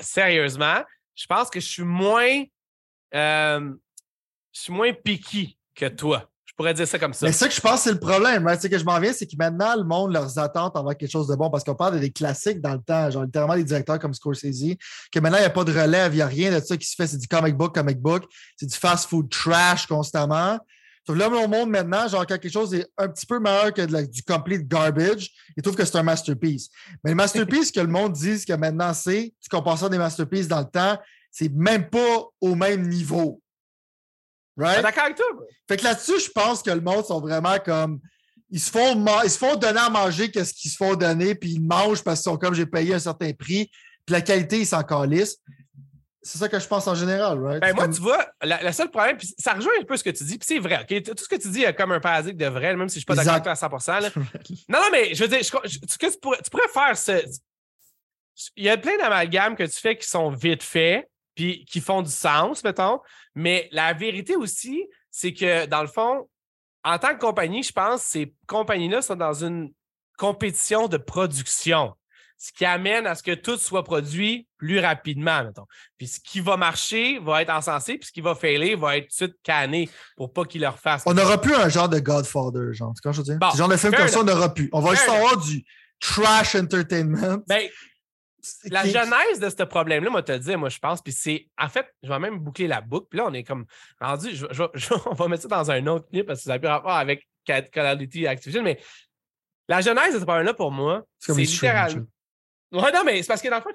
sérieusement, je pense que je suis moins, euh, je suis moins picky que toi pourrais dire ça comme ça. Mais ça que je pense, c'est le problème. C'est que je m'en viens, c'est que maintenant, le monde, leurs attentes envers quelque chose de bon, parce qu'on parle des classiques dans le temps, genre littéralement des directeurs comme Scorsese, que maintenant, il n'y a pas de relève, il n'y a rien de ça qui se fait. C'est du comic book, comic book, c'est du fast food trash constamment. Sauf là, le monde maintenant, genre, quand quelque chose est un petit peu meilleur que du complete garbage, ils trouvent que c'est un masterpiece. Mais le masterpiece que le monde dit que maintenant c'est, tu compares ça des masterpieces dans le temps, c'est même pas au même niveau. Right? D'accord avec toi. Fait que là-dessus, je pense que le monde sont vraiment comme. Ils se font, ils se font donner à manger qu'est-ce qu'ils se font donner, puis ils mangent parce qu'ils sont comme j'ai payé un certain prix, puis la qualité, ils s'en calissent. C'est ça que je pense en général, right? Ben moi, tu vois, le seul problème, puis ça rejoint un peu ce que tu dis, puis c'est vrai, OK? Tout ce que tu dis est comme un parasite de vrai, même si je ne suis pas d'accord avec toi à 100 *laughs* Non, non, mais je veux dire, tu, pourrais, tu pourrais faire ce. Il y a plein d'amalgames que tu fais qui sont vite faits, puis qui font du sens, mettons. Mais la vérité aussi, c'est que dans le fond, en tant que compagnie, je pense que ces compagnies-là sont dans une compétition de production. ce qui amène à ce que tout soit produit plus rapidement, mettons. Puis ce qui va marcher va être encensé, puis ce qui va failer va être tout de suite canné pour pas qu'il leur fasse. On n'aura plus un genre de Godfather, genre. Tu je veux dire? Ce genre de film comme ça, on n'aura plus. On va juste avoir du trash entertainment. Ben, la genèse de ce problème-là, moi, te le dire, moi, je pense, puis c'est, en fait, je vais même boucler la boucle, puis là, on est comme rendu, *laughs* on va mettre ça dans un autre clip parce que ça n'a plus rapport avec Call of Duty Activision, mais la genèse de ce problème-là, pour moi, c'est littéralement. Ouais, non, mais c'est parce que dans le fond,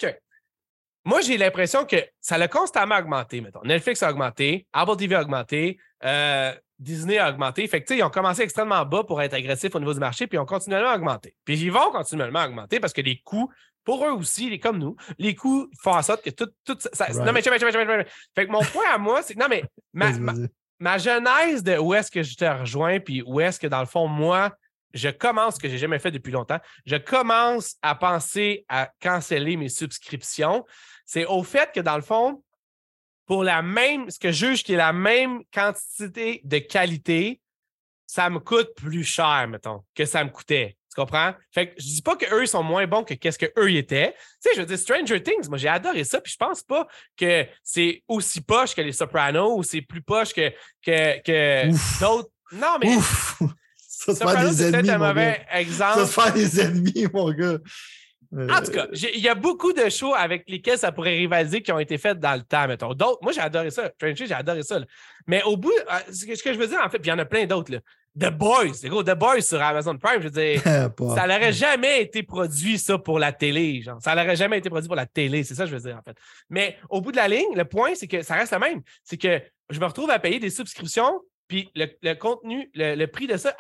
moi, j'ai l'impression que ça l'a constamment augmenté, mettons. Netflix a augmenté, Apple TV a augmenté, euh, Disney a augmenté. Fait que, ils ont commencé extrêmement bas pour être agressifs au niveau du marché, puis ils ont continuellement augmenté. Puis ils vont continuellement augmenter parce que les coûts, pour eux aussi, les comme nous, les coûts font en sorte que tout, tout ça. Non, mais, Fait que mon point à moi, c'est non, mais ma, ma, genèse de où est-ce que je te rejoins, puis où est-ce que, dans le fond, moi, je commence, ce que je n'ai jamais fait depuis longtemps, je commence à penser à canceller mes subscriptions. C'est au fait que, dans le fond, pour la même, ce que je juge qui est la même quantité de qualité, ça me coûte plus cher, mettons, que ça me coûtait. Tu comprends? Fait que je dis pas qu'eux, sont moins bons que qu'est-ce qu'eux étaient. Tu sais, je veux dire, Stranger Things, moi, j'ai adoré ça, puis je pense pas que c'est aussi poche que les Sopranos ou c'est plus poche que, que, d'autres. Non, mais. Ouf. *laughs* Ça se fait des ennemis. un mauvais exemple. Ça se fait des ennemis, mon gars. En tout cas, il y a beaucoup de shows avec lesquels ça pourrait rivaliser qui ont été faits dans le temps, mettons. D'autres, moi, j'ai adoré ça. Stranger, j'ai adoré ça. Mais au bout, euh, ce que je veux dire, en fait, puis il y en a plein d'autres. The Boys, c'est gros, The Boys sur Amazon Prime, je veux dire, *laughs* ça n'aurait jamais été produit, ça, pour la télé. Genre. Ça n'aurait jamais été produit pour la télé, c'est ça que je veux dire, en fait. Mais au bout de la ligne, le point, c'est que ça reste le même. C'est que je me retrouve à payer des subscriptions, puis le, contenu, le, prix de ça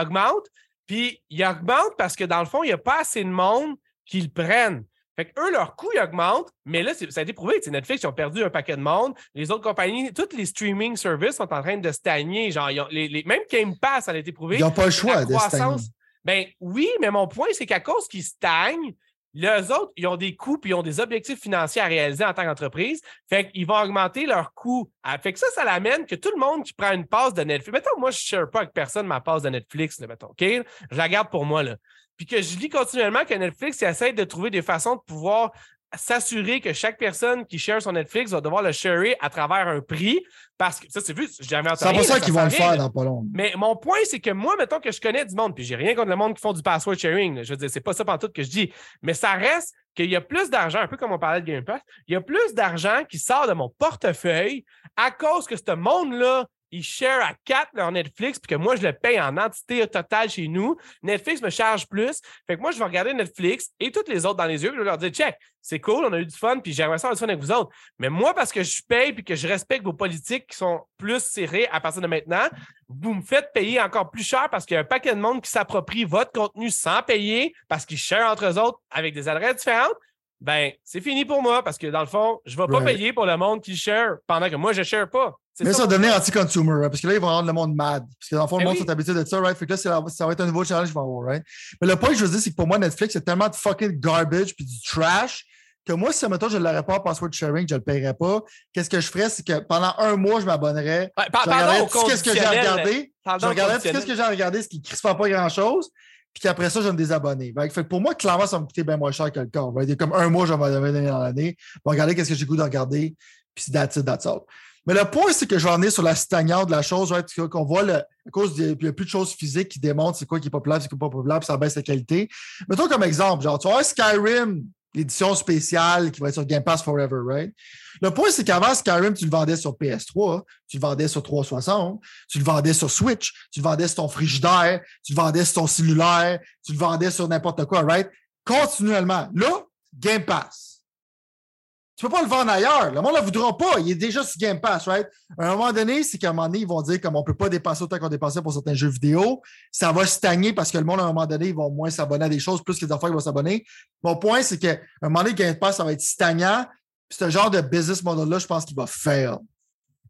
augmente, puis il augmente parce que dans le fond, il n'y a pas assez de monde qui le prennent. Fait eux, leur coût, augmente, mais là, ça a été prouvé. Netflix, ils ont perdu un paquet de monde. Les autres compagnies, toutes les streaming services sont en train de stagner. Genre, les, même Game Pass, ça a été prouvé. Ils n'ont pas le choix de stagner. Ben oui, mais mon point, c'est qu'à cause qu'ils stagnent, les autres, ils ont des coûts puis ils ont des objectifs financiers à réaliser en tant qu'entreprise. Fait qu'ils vont augmenter leurs coûts. Ah, fait que ça, ça l'amène que tout le monde qui prend une passe de Netflix. Mettons, moi, je ne share pas avec personne ma passe de Netflix, mettons, OK? Je la garde pour moi, là puis que je lis continuellement que Netflix essaie de trouver des façons de pouvoir s'assurer que chaque personne qui share son Netflix va devoir le sharer à travers un prix. Parce que ça, c'est vu, j'ai jamais entendu. C'est pour ça qu'ils vont le faire dans pas long. Mais mon point, c'est que moi, mettons que je connais du monde, puis j'ai rien contre le monde qui font du password sharing. Je veux dire, c'est pas ça tout que je dis. Mais ça reste qu'il y a plus d'argent, un peu comme on parlait de Game Pass, il y a plus d'argent qui sort de mon portefeuille à cause que ce monde-là ils share à quatre leur Netflix, puis que moi, je le paye en entité totale chez nous. Netflix me charge plus. Fait que moi, je vais regarder Netflix et toutes les autres dans les yeux, je vais leur dire, check, c'est cool, on a eu du fun, puis j'aimerais ça avoir du fun avec vous autres. Mais moi, parce que je paye puis que je respecte vos politiques qui sont plus serrées à partir de maintenant, vous me faites payer encore plus cher parce qu'il y a un paquet de monde qui s'approprie votre contenu sans payer parce qu'ils share entre eux autres avec des adresses différentes ben, c'est fini pour moi parce que dans le fond, je ne vais pas payer pour le monde qui share pendant que moi, je ne share pas. Mais ça, va devenir anti-consumer, parce que là, ils vont rendre le monde mad. Parce que dans le fond, le ben monde est habitué de ça, right? Fait que là, ça va être un nouveau challenge qu'ils vont avoir, right? Mais le point que je veux dire, c'est que pour moi, Netflix, c'est tellement de fucking garbage puis du trash que moi, si, mettons, je ne l'aurais pas password sharing, je ne le paierais pas, qu'est-ce que je ferais? C'est que pendant un mois, je m'abonnerais. Ouais, je regarderais tout ce que j'ai regardé. Je regarderais tout ce que j'ai regardé, ce qui ne pas grand-chose puis qu'après ça, je vais me désabonner. Fait pour moi, clairement, ça va me coûter bien moins cher que le corps. Comme un mois, je vais me donner dans l'année. Je vais regarder qu'est-ce que j'ai goût de regarder, puis that's it, that's all. Mais le point, c'est que je vais en venir sur la stagnante de la chose, qu'on voit, le, à cause il n'y a plus de choses physiques qui démontrent c'est quoi qui est populaire, c'est quoi pas populaire, puis ça baisse la qualité. Mettons comme exemple, genre, tu vois Skyrim, l'édition spéciale qui va être sur Game Pass Forever, right? Le point, c'est qu'avant, Skyrim, tu le vendais sur PS3, tu le vendais sur 360, tu le vendais sur Switch, tu le vendais sur ton frigidaire, tu le vendais sur ton cellulaire, tu le vendais sur n'importe quoi, right? Continuellement. Là, Game Pass. Tu peux pas le vendre ailleurs. Le monde ne le voudra pas. Il est déjà sur Game Pass, right? À un moment donné, c'est qu'à un moment donné, ils vont dire comme on ne peut pas dépasser autant qu'on dépensait pour certains jeux vidéo. Ça va stagner parce que le monde, à un moment donné, ils vont moins s'abonner à des choses, plus que les enfants vont s'abonner. Mon point, c'est qu'à un moment donné, Game Pass, ça va être stagnant. C'est un genre de business model-là, je pense qu'il va faire.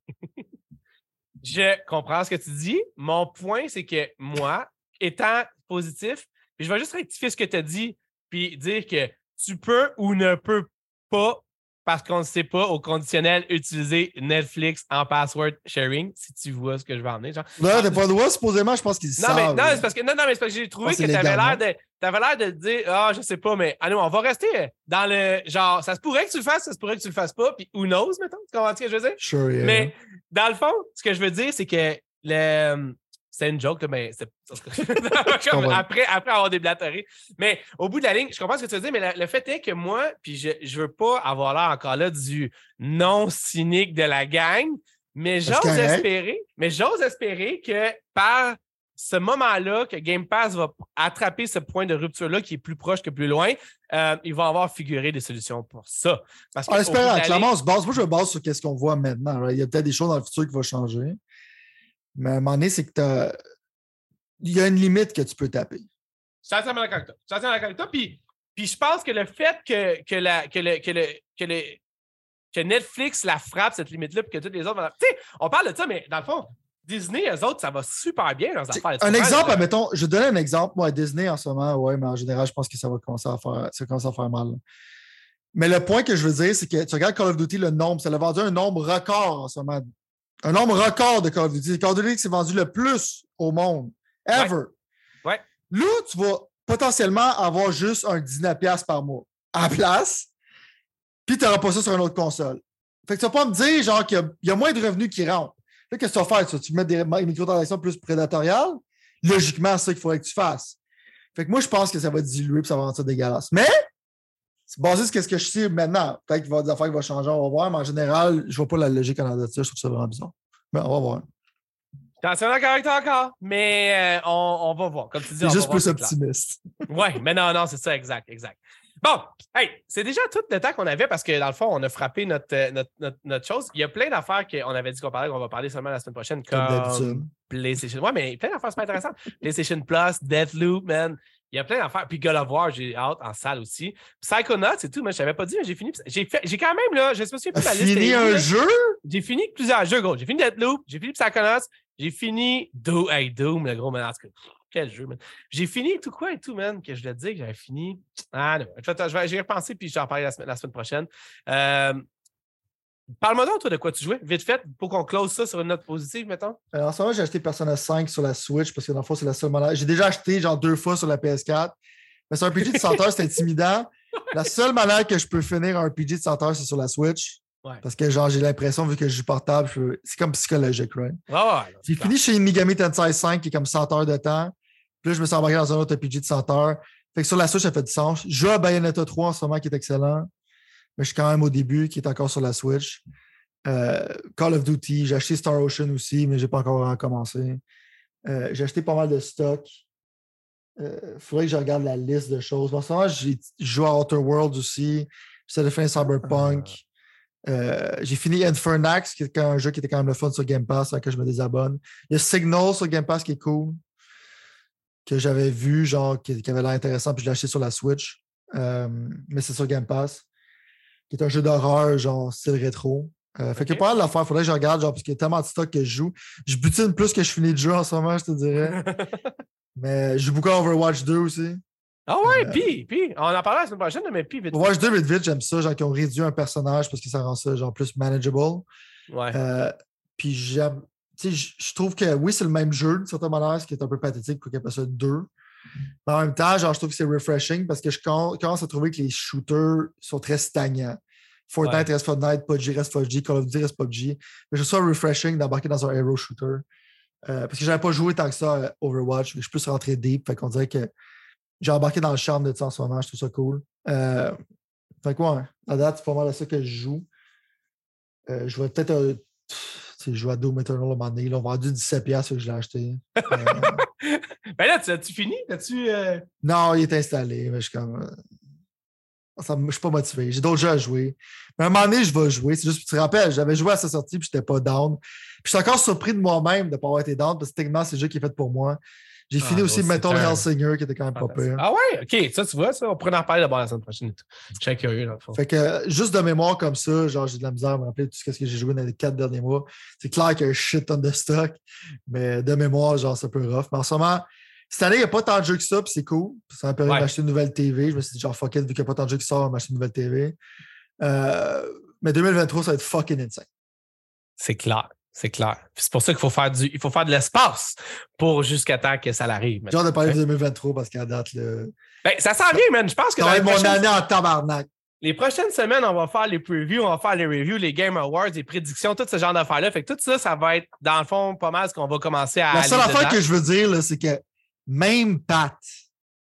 *laughs* je comprends ce que tu dis. Mon point, c'est que moi, étant positif, je vais juste rectifier ce que tu as dit, puis dire que tu peux ou ne peux pas parce qu'on ne sait pas au conditionnel utiliser Netflix en password sharing, si tu vois ce que je veux emmener. Genre. Non, t'as pas le droit, supposément, je pense qu'ils non, Mais, non, c'est parce que, non, non, mais c'est parce que j'ai trouvé que tu avais l'air de. T'avais l'air de dire, ah, je sais pas, mais allez, on va rester dans le genre, ça se pourrait que tu le fasses, ça se pourrait que tu le fasses pas, puis who knows, mettons, tu comprends ce que je veux dire? Sure, yeah. Mais dans le fond, ce que je veux dire, c'est que le, c'est une joke, mais c'est. *laughs* *laughs* après, après avoir déblatéré. Mais au bout de la ligne, je comprends ce que tu veux dire, mais le, fait est que moi, puis je ne veux pas avoir l'air encore là du non cynique de la gang, mais j'ose espérer, mais j'ose espérer que par ce moment-là, que Game Pass va attraper ce point de rupture-là qui est plus proche que plus loin, euh, il va avoir figuré des solutions pour ça. Parce que, espérant, clairement, on se base. Moi, je me base sur ce qu'on voit maintenant. Il y a peut-être des choses dans le futur qui vont changer. Mais à un moment donné, c'est que il y a une limite que tu peux taper. Ça tient d'accord avec toi. Puis, puis je pense que le fait que, que, la, que, le, que, le, que, le, que Netflix la frappe, cette limite-là, puis que toutes les autres. Tu sais, on parle de ça, mais dans le fond, Disney, eux autres, ça va super bien, leurs affaires. Un exemple, admettons, je donne un exemple. Moi, Disney en ce moment, ouais, mais en général, je pense que ça va commencer à faire, ça commence à faire mal. Mais le point que je veux dire, c'est que tu regardes Call of Duty, le nombre, ça a vendu un nombre record en ce moment un nombre record de Call of Duty. Call of Duty qui s'est vendu le plus au monde. Ever. Ouais. Là, tu vas potentiellement avoir juste un 19$ par mois à place, puis tu n'auras pas ça sur une autre console. Fait que tu vas pas me dire genre qu'il y, a moins de revenus qui rentrent. Fait qu'est-ce que tu vas faire? Tu mets des microtransactions plus prédatoriales? Logiquement, c'est ça qu'il faudrait que tu fasses. Fait que moi, je pense que ça va diluer et ça va rendre ça dégueulasse. Mais c'est basé sur ce que je sais maintenant. Peut-être qu'il va y avoir des affaires qui vont changer, on va voir, mais en général, je ne vois pas la logique en de ça. Je trouve ça vraiment bizarre. Mais on va voir. Attention avec toi encore, mais euh, on, va voir. Comme tu dis, juste plus optimiste. *laughs* Oui, mais non, non, c'est ça, exact, exact. Bon, hey, c'est déjà tout le temps qu'on avait parce que dans le fond, on a frappé notre, euh, notre, chose. Il y a plein d'affaires qu'on avait dit qu'on parlait, qu'on va parler seulement la semaine prochaine, comme PlayStation. Ouais, mais plein d'affaires super intéressantes. PlayStation Plus, Deathloop, man. Il y a plein d'affaires. Puis God of War, j'ai hâte en salle aussi. Psychonauts, c'est tout. Moi, je t'avais pas dit, mais j'ai fini. J'ai, fait, j'ai quand même, là, je me souviens plus de la liste. fini un jeu? J'ai fini plusieurs jeux, gros. J'ai fini Deathloop, j'ai fini Psychonauts, j'ai fini Doom, hey, Doom, le gros menace. Quel jeu, man. J'ai fini tout quoi et tout, man, que je voulais te dire que j'avais fini. Ah non, je vais, y repenser puis je vais en parler la semaine, la semaine prochaine. Euh, Parle-moi donc, toi, de quoi tu jouais, vite fait, pour qu'on close ça sur une note positive, mettons. Alors, en ce moment, j'ai acheté Persona 5 sur la Switch parce que dans le fond, c'est la seule manière. J'ai déjà acheté genre deux fois sur la PS4, mais sur un PG de 100 heures, c'est intimidant. La seule manière que je peux finir un PG de 100 heures, c'est sur la Switch. Parce que genre, j'ai l'impression, vu que je suis portable, c'est comme psychologique, right? j'ai fini chez Megami Tensei 5 qui est comme 100 heures de temps. Puis là, je me suis embarqué dans un autre PG de 100 heures. Fait que sur la Switch, ça fait du sens. Je joue à Bayonetta 3 en ce moment qui est excellent mais je suis quand même au début, qui est encore sur la Switch. Euh, Call of Duty, j'ai acheté Star Ocean aussi, mais je n'ai pas encore recommencé. Euh, j'ai acheté pas mal de stock. Il euh, faudrait que je regarde la liste de choses. En ce moment, j'ai joué à Outer Worlds aussi. J'essaie de faire Cyberpunk. Ah. j'ai fini Infernax, qui est un jeu qui était quand même le fun sur Game Pass, que je me désabonne. Il y a Signal sur Game Pass qui est cool, que j'avais vu, genre, qui, avait l'air intéressant, puis je l'ai acheté sur la Switch. mais c'est sur Game Pass qui est un jeu d'horreur, genre style rétro. Euh, fait que pas mal d'affaires. Faudrait que je regarde, genre, parce qu'il y a tellement de stock que je joue. Je butine plus que je finis de jeu en ce moment, je te dirais. *laughs* mais je joue beaucoup à Overwatch 2 aussi. Ah ouais, euh, puis, puis, on en parlera la semaine prochaine, mais puis vite. Overwatch 2, vite, vite, j'aime ça. Genre, qui ont réduit un personnage parce que ça rend ça, genre, plus manageable. Ouais. Euh, puis j'aime. Tu sais, je trouve que oui, c'est le même jeu, d'une certaine manière, ce qui est un peu pathétique pour qu'il appelle ça 2. Mais en même temps, genre, je trouve que c'est refreshing parce que je commence à trouver que les shooters sont très stagnants. Fortnite reste Fortnite, PUBG reste PUBG, Call of Duty reste PUBG. Mais je trouve ça refreshing d'embarquer dans un hero shooter. Euh, parce que j'avais pas joué tant que ça à Overwatch. Je suis plus rentré deep. Fait qu'on dirait que j'ai embarqué dans le charme de ça en ce moment. Je trouve ça cool. Euh, fait quoi, à date, c'est pas mal à ça que je joue. Euh, je vais peut-être jouer à Doom Eternal à un moment donné. Ils ont vendu 17$ que je l'ai acheté. *laughs* ben là, as-tu fini? As-tu. Non, il est installé. Mais je suis comme je ne suis pas motivé. J'ai d'autres jeux à jouer. Mais à un moment donné, je vais jouer. C'est juste, tu te rappelles, j'avais joué à sa sortie puis je n'étais pas down. Puis je suis encore surpris de moi-même de ne pas avoir été down parce que techniquement, c'est le jeu qui est fait pour moi. J'ai ah, fini aussi Metal Hellsinger qui était quand même pas pire. Ah ouais, ok, ça tu vois, ça, on pourrait en reparler d'abord la semaine prochaine. Je suis curieux dans le fond. Fait que juste de mémoire comme ça, genre j'ai de la misère à me rappeler tout ce que j'ai joué dans les quatre derniers mois. C'est clair qu'il y a un shit ton de stock, mais de mémoire, genre c'est un peu rough. Mais en ce moment, cette année, il n'y a pas tant de jeux que ça, puis c'est cool. Ça m'a permis d'acheter une nouvelle TV. Je me suis dit, genre, fuck it, vu qu'il n'y a pas tant de jeux qui sortent, on va une nouvelle TV. Euh, mais 2023, ça va être fucking insane. C'est clair. C'est clair. C'est pour ça qu'il faut faire du, il faut faire de l'espace pour jusqu'à temps que ça l'arrive. J'ai hâte de parler de 2023 parce qu'à date, le. Ben, ça s'en vient, man. Je pense que. Ça va être mon année en tabarnak. Les prochaines semaines, on va faire les previews, on va faire les reviews, les Game Awards, les prédictions, tout ce genre d'affaires-là. Fait que tout ça, ça va être, dans le fond, pas mal ce qu'on va commencer à. La seule affaire que je veux dire, c'est que même Pat,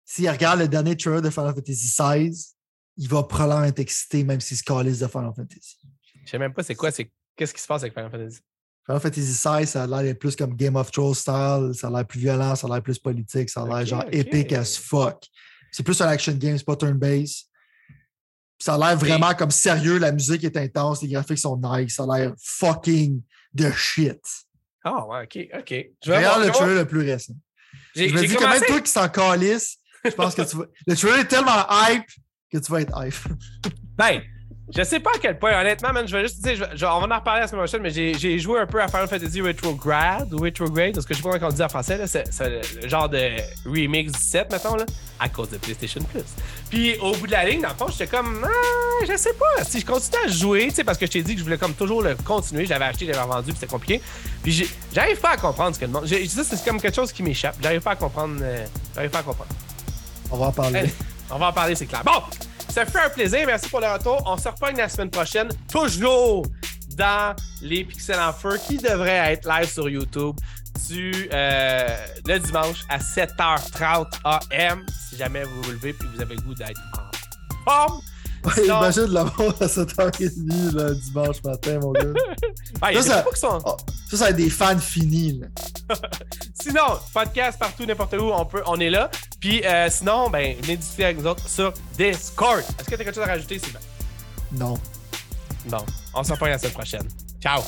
s'il regarde le dernier trailer de Final Fantasy XVI, il va probablement être excité, même s'il se calisse de Final Fantasy. Je sais même pas c'est quoi, c'est qu'est-ce qui se passe avec Final Fantasy? Final Fantasy XVI, ça a l'air plus comme Game of Thrones style, ça a l'air plus violent, ça a l'air plus politique, ça a l'air genre épique as fuck. C'est plus un action game, c'est pas turn-based. Ça a l'air vraiment comme sérieux, la musique est intense, les graphiques sont nice, ça a l'air fucking de shit. Ah ouais, ok, ok. Je vais regarder le trailer le plus récent. Je me dis que même toi qui s'en calisse, je pense que tu vas. Le trailer est tellement hype que tu vas être hype. Ben, je sais pas à quel point, honnêtement, man, je vais juste dire, on va en reparler la semaine prochaine, mais j'ai joué un peu à Final Fantasy Retrograde ou Retrograde, parce que je sais pas comment on dit en français, c'est le genre de remix 17, mettons, là, à cause de PlayStation Plus. Puis au bout de la ligne, dans le fond, j'étais comme, ah, je sais pas, si je continue à jouer, tu sais, parce que je t'ai dit que je voulais comme toujours le continuer, j'avais acheté, j'avais vendu, puis c'était compliqué. Puis j'arrive pas à comprendre ce que le monde. Ça, c'est comme quelque chose qui m'échappe. J'arrive pas à comprendre. Euh, j'arrive pas à comprendre. On va en parler. on va en parler, c'est clair. Bon! Ça fait un plaisir. Merci pour le retour. On se reprend la semaine prochaine, toujours dans les Pixels en Feu qui devraient être live sur YouTube du, euh, le dimanche à 7h30 AM. Si jamais vous vous levez et vous avez le goût d'être en forme. Ouais, imagine l'avoir à 7h30 le dimanche matin, mon gars. *laughs* ça, ça, oh, ça, ça va être des fans finis. Là. *laughs* sinon, podcast partout, n'importe où, on, peut, on est là. Puis euh, sinon, ben, venez discuter avec nous autres sur Discord. Est-ce que tu as quelque chose à rajouter, Sylvain? Non. Bon, on se reprend la semaine prochaine. Ciao!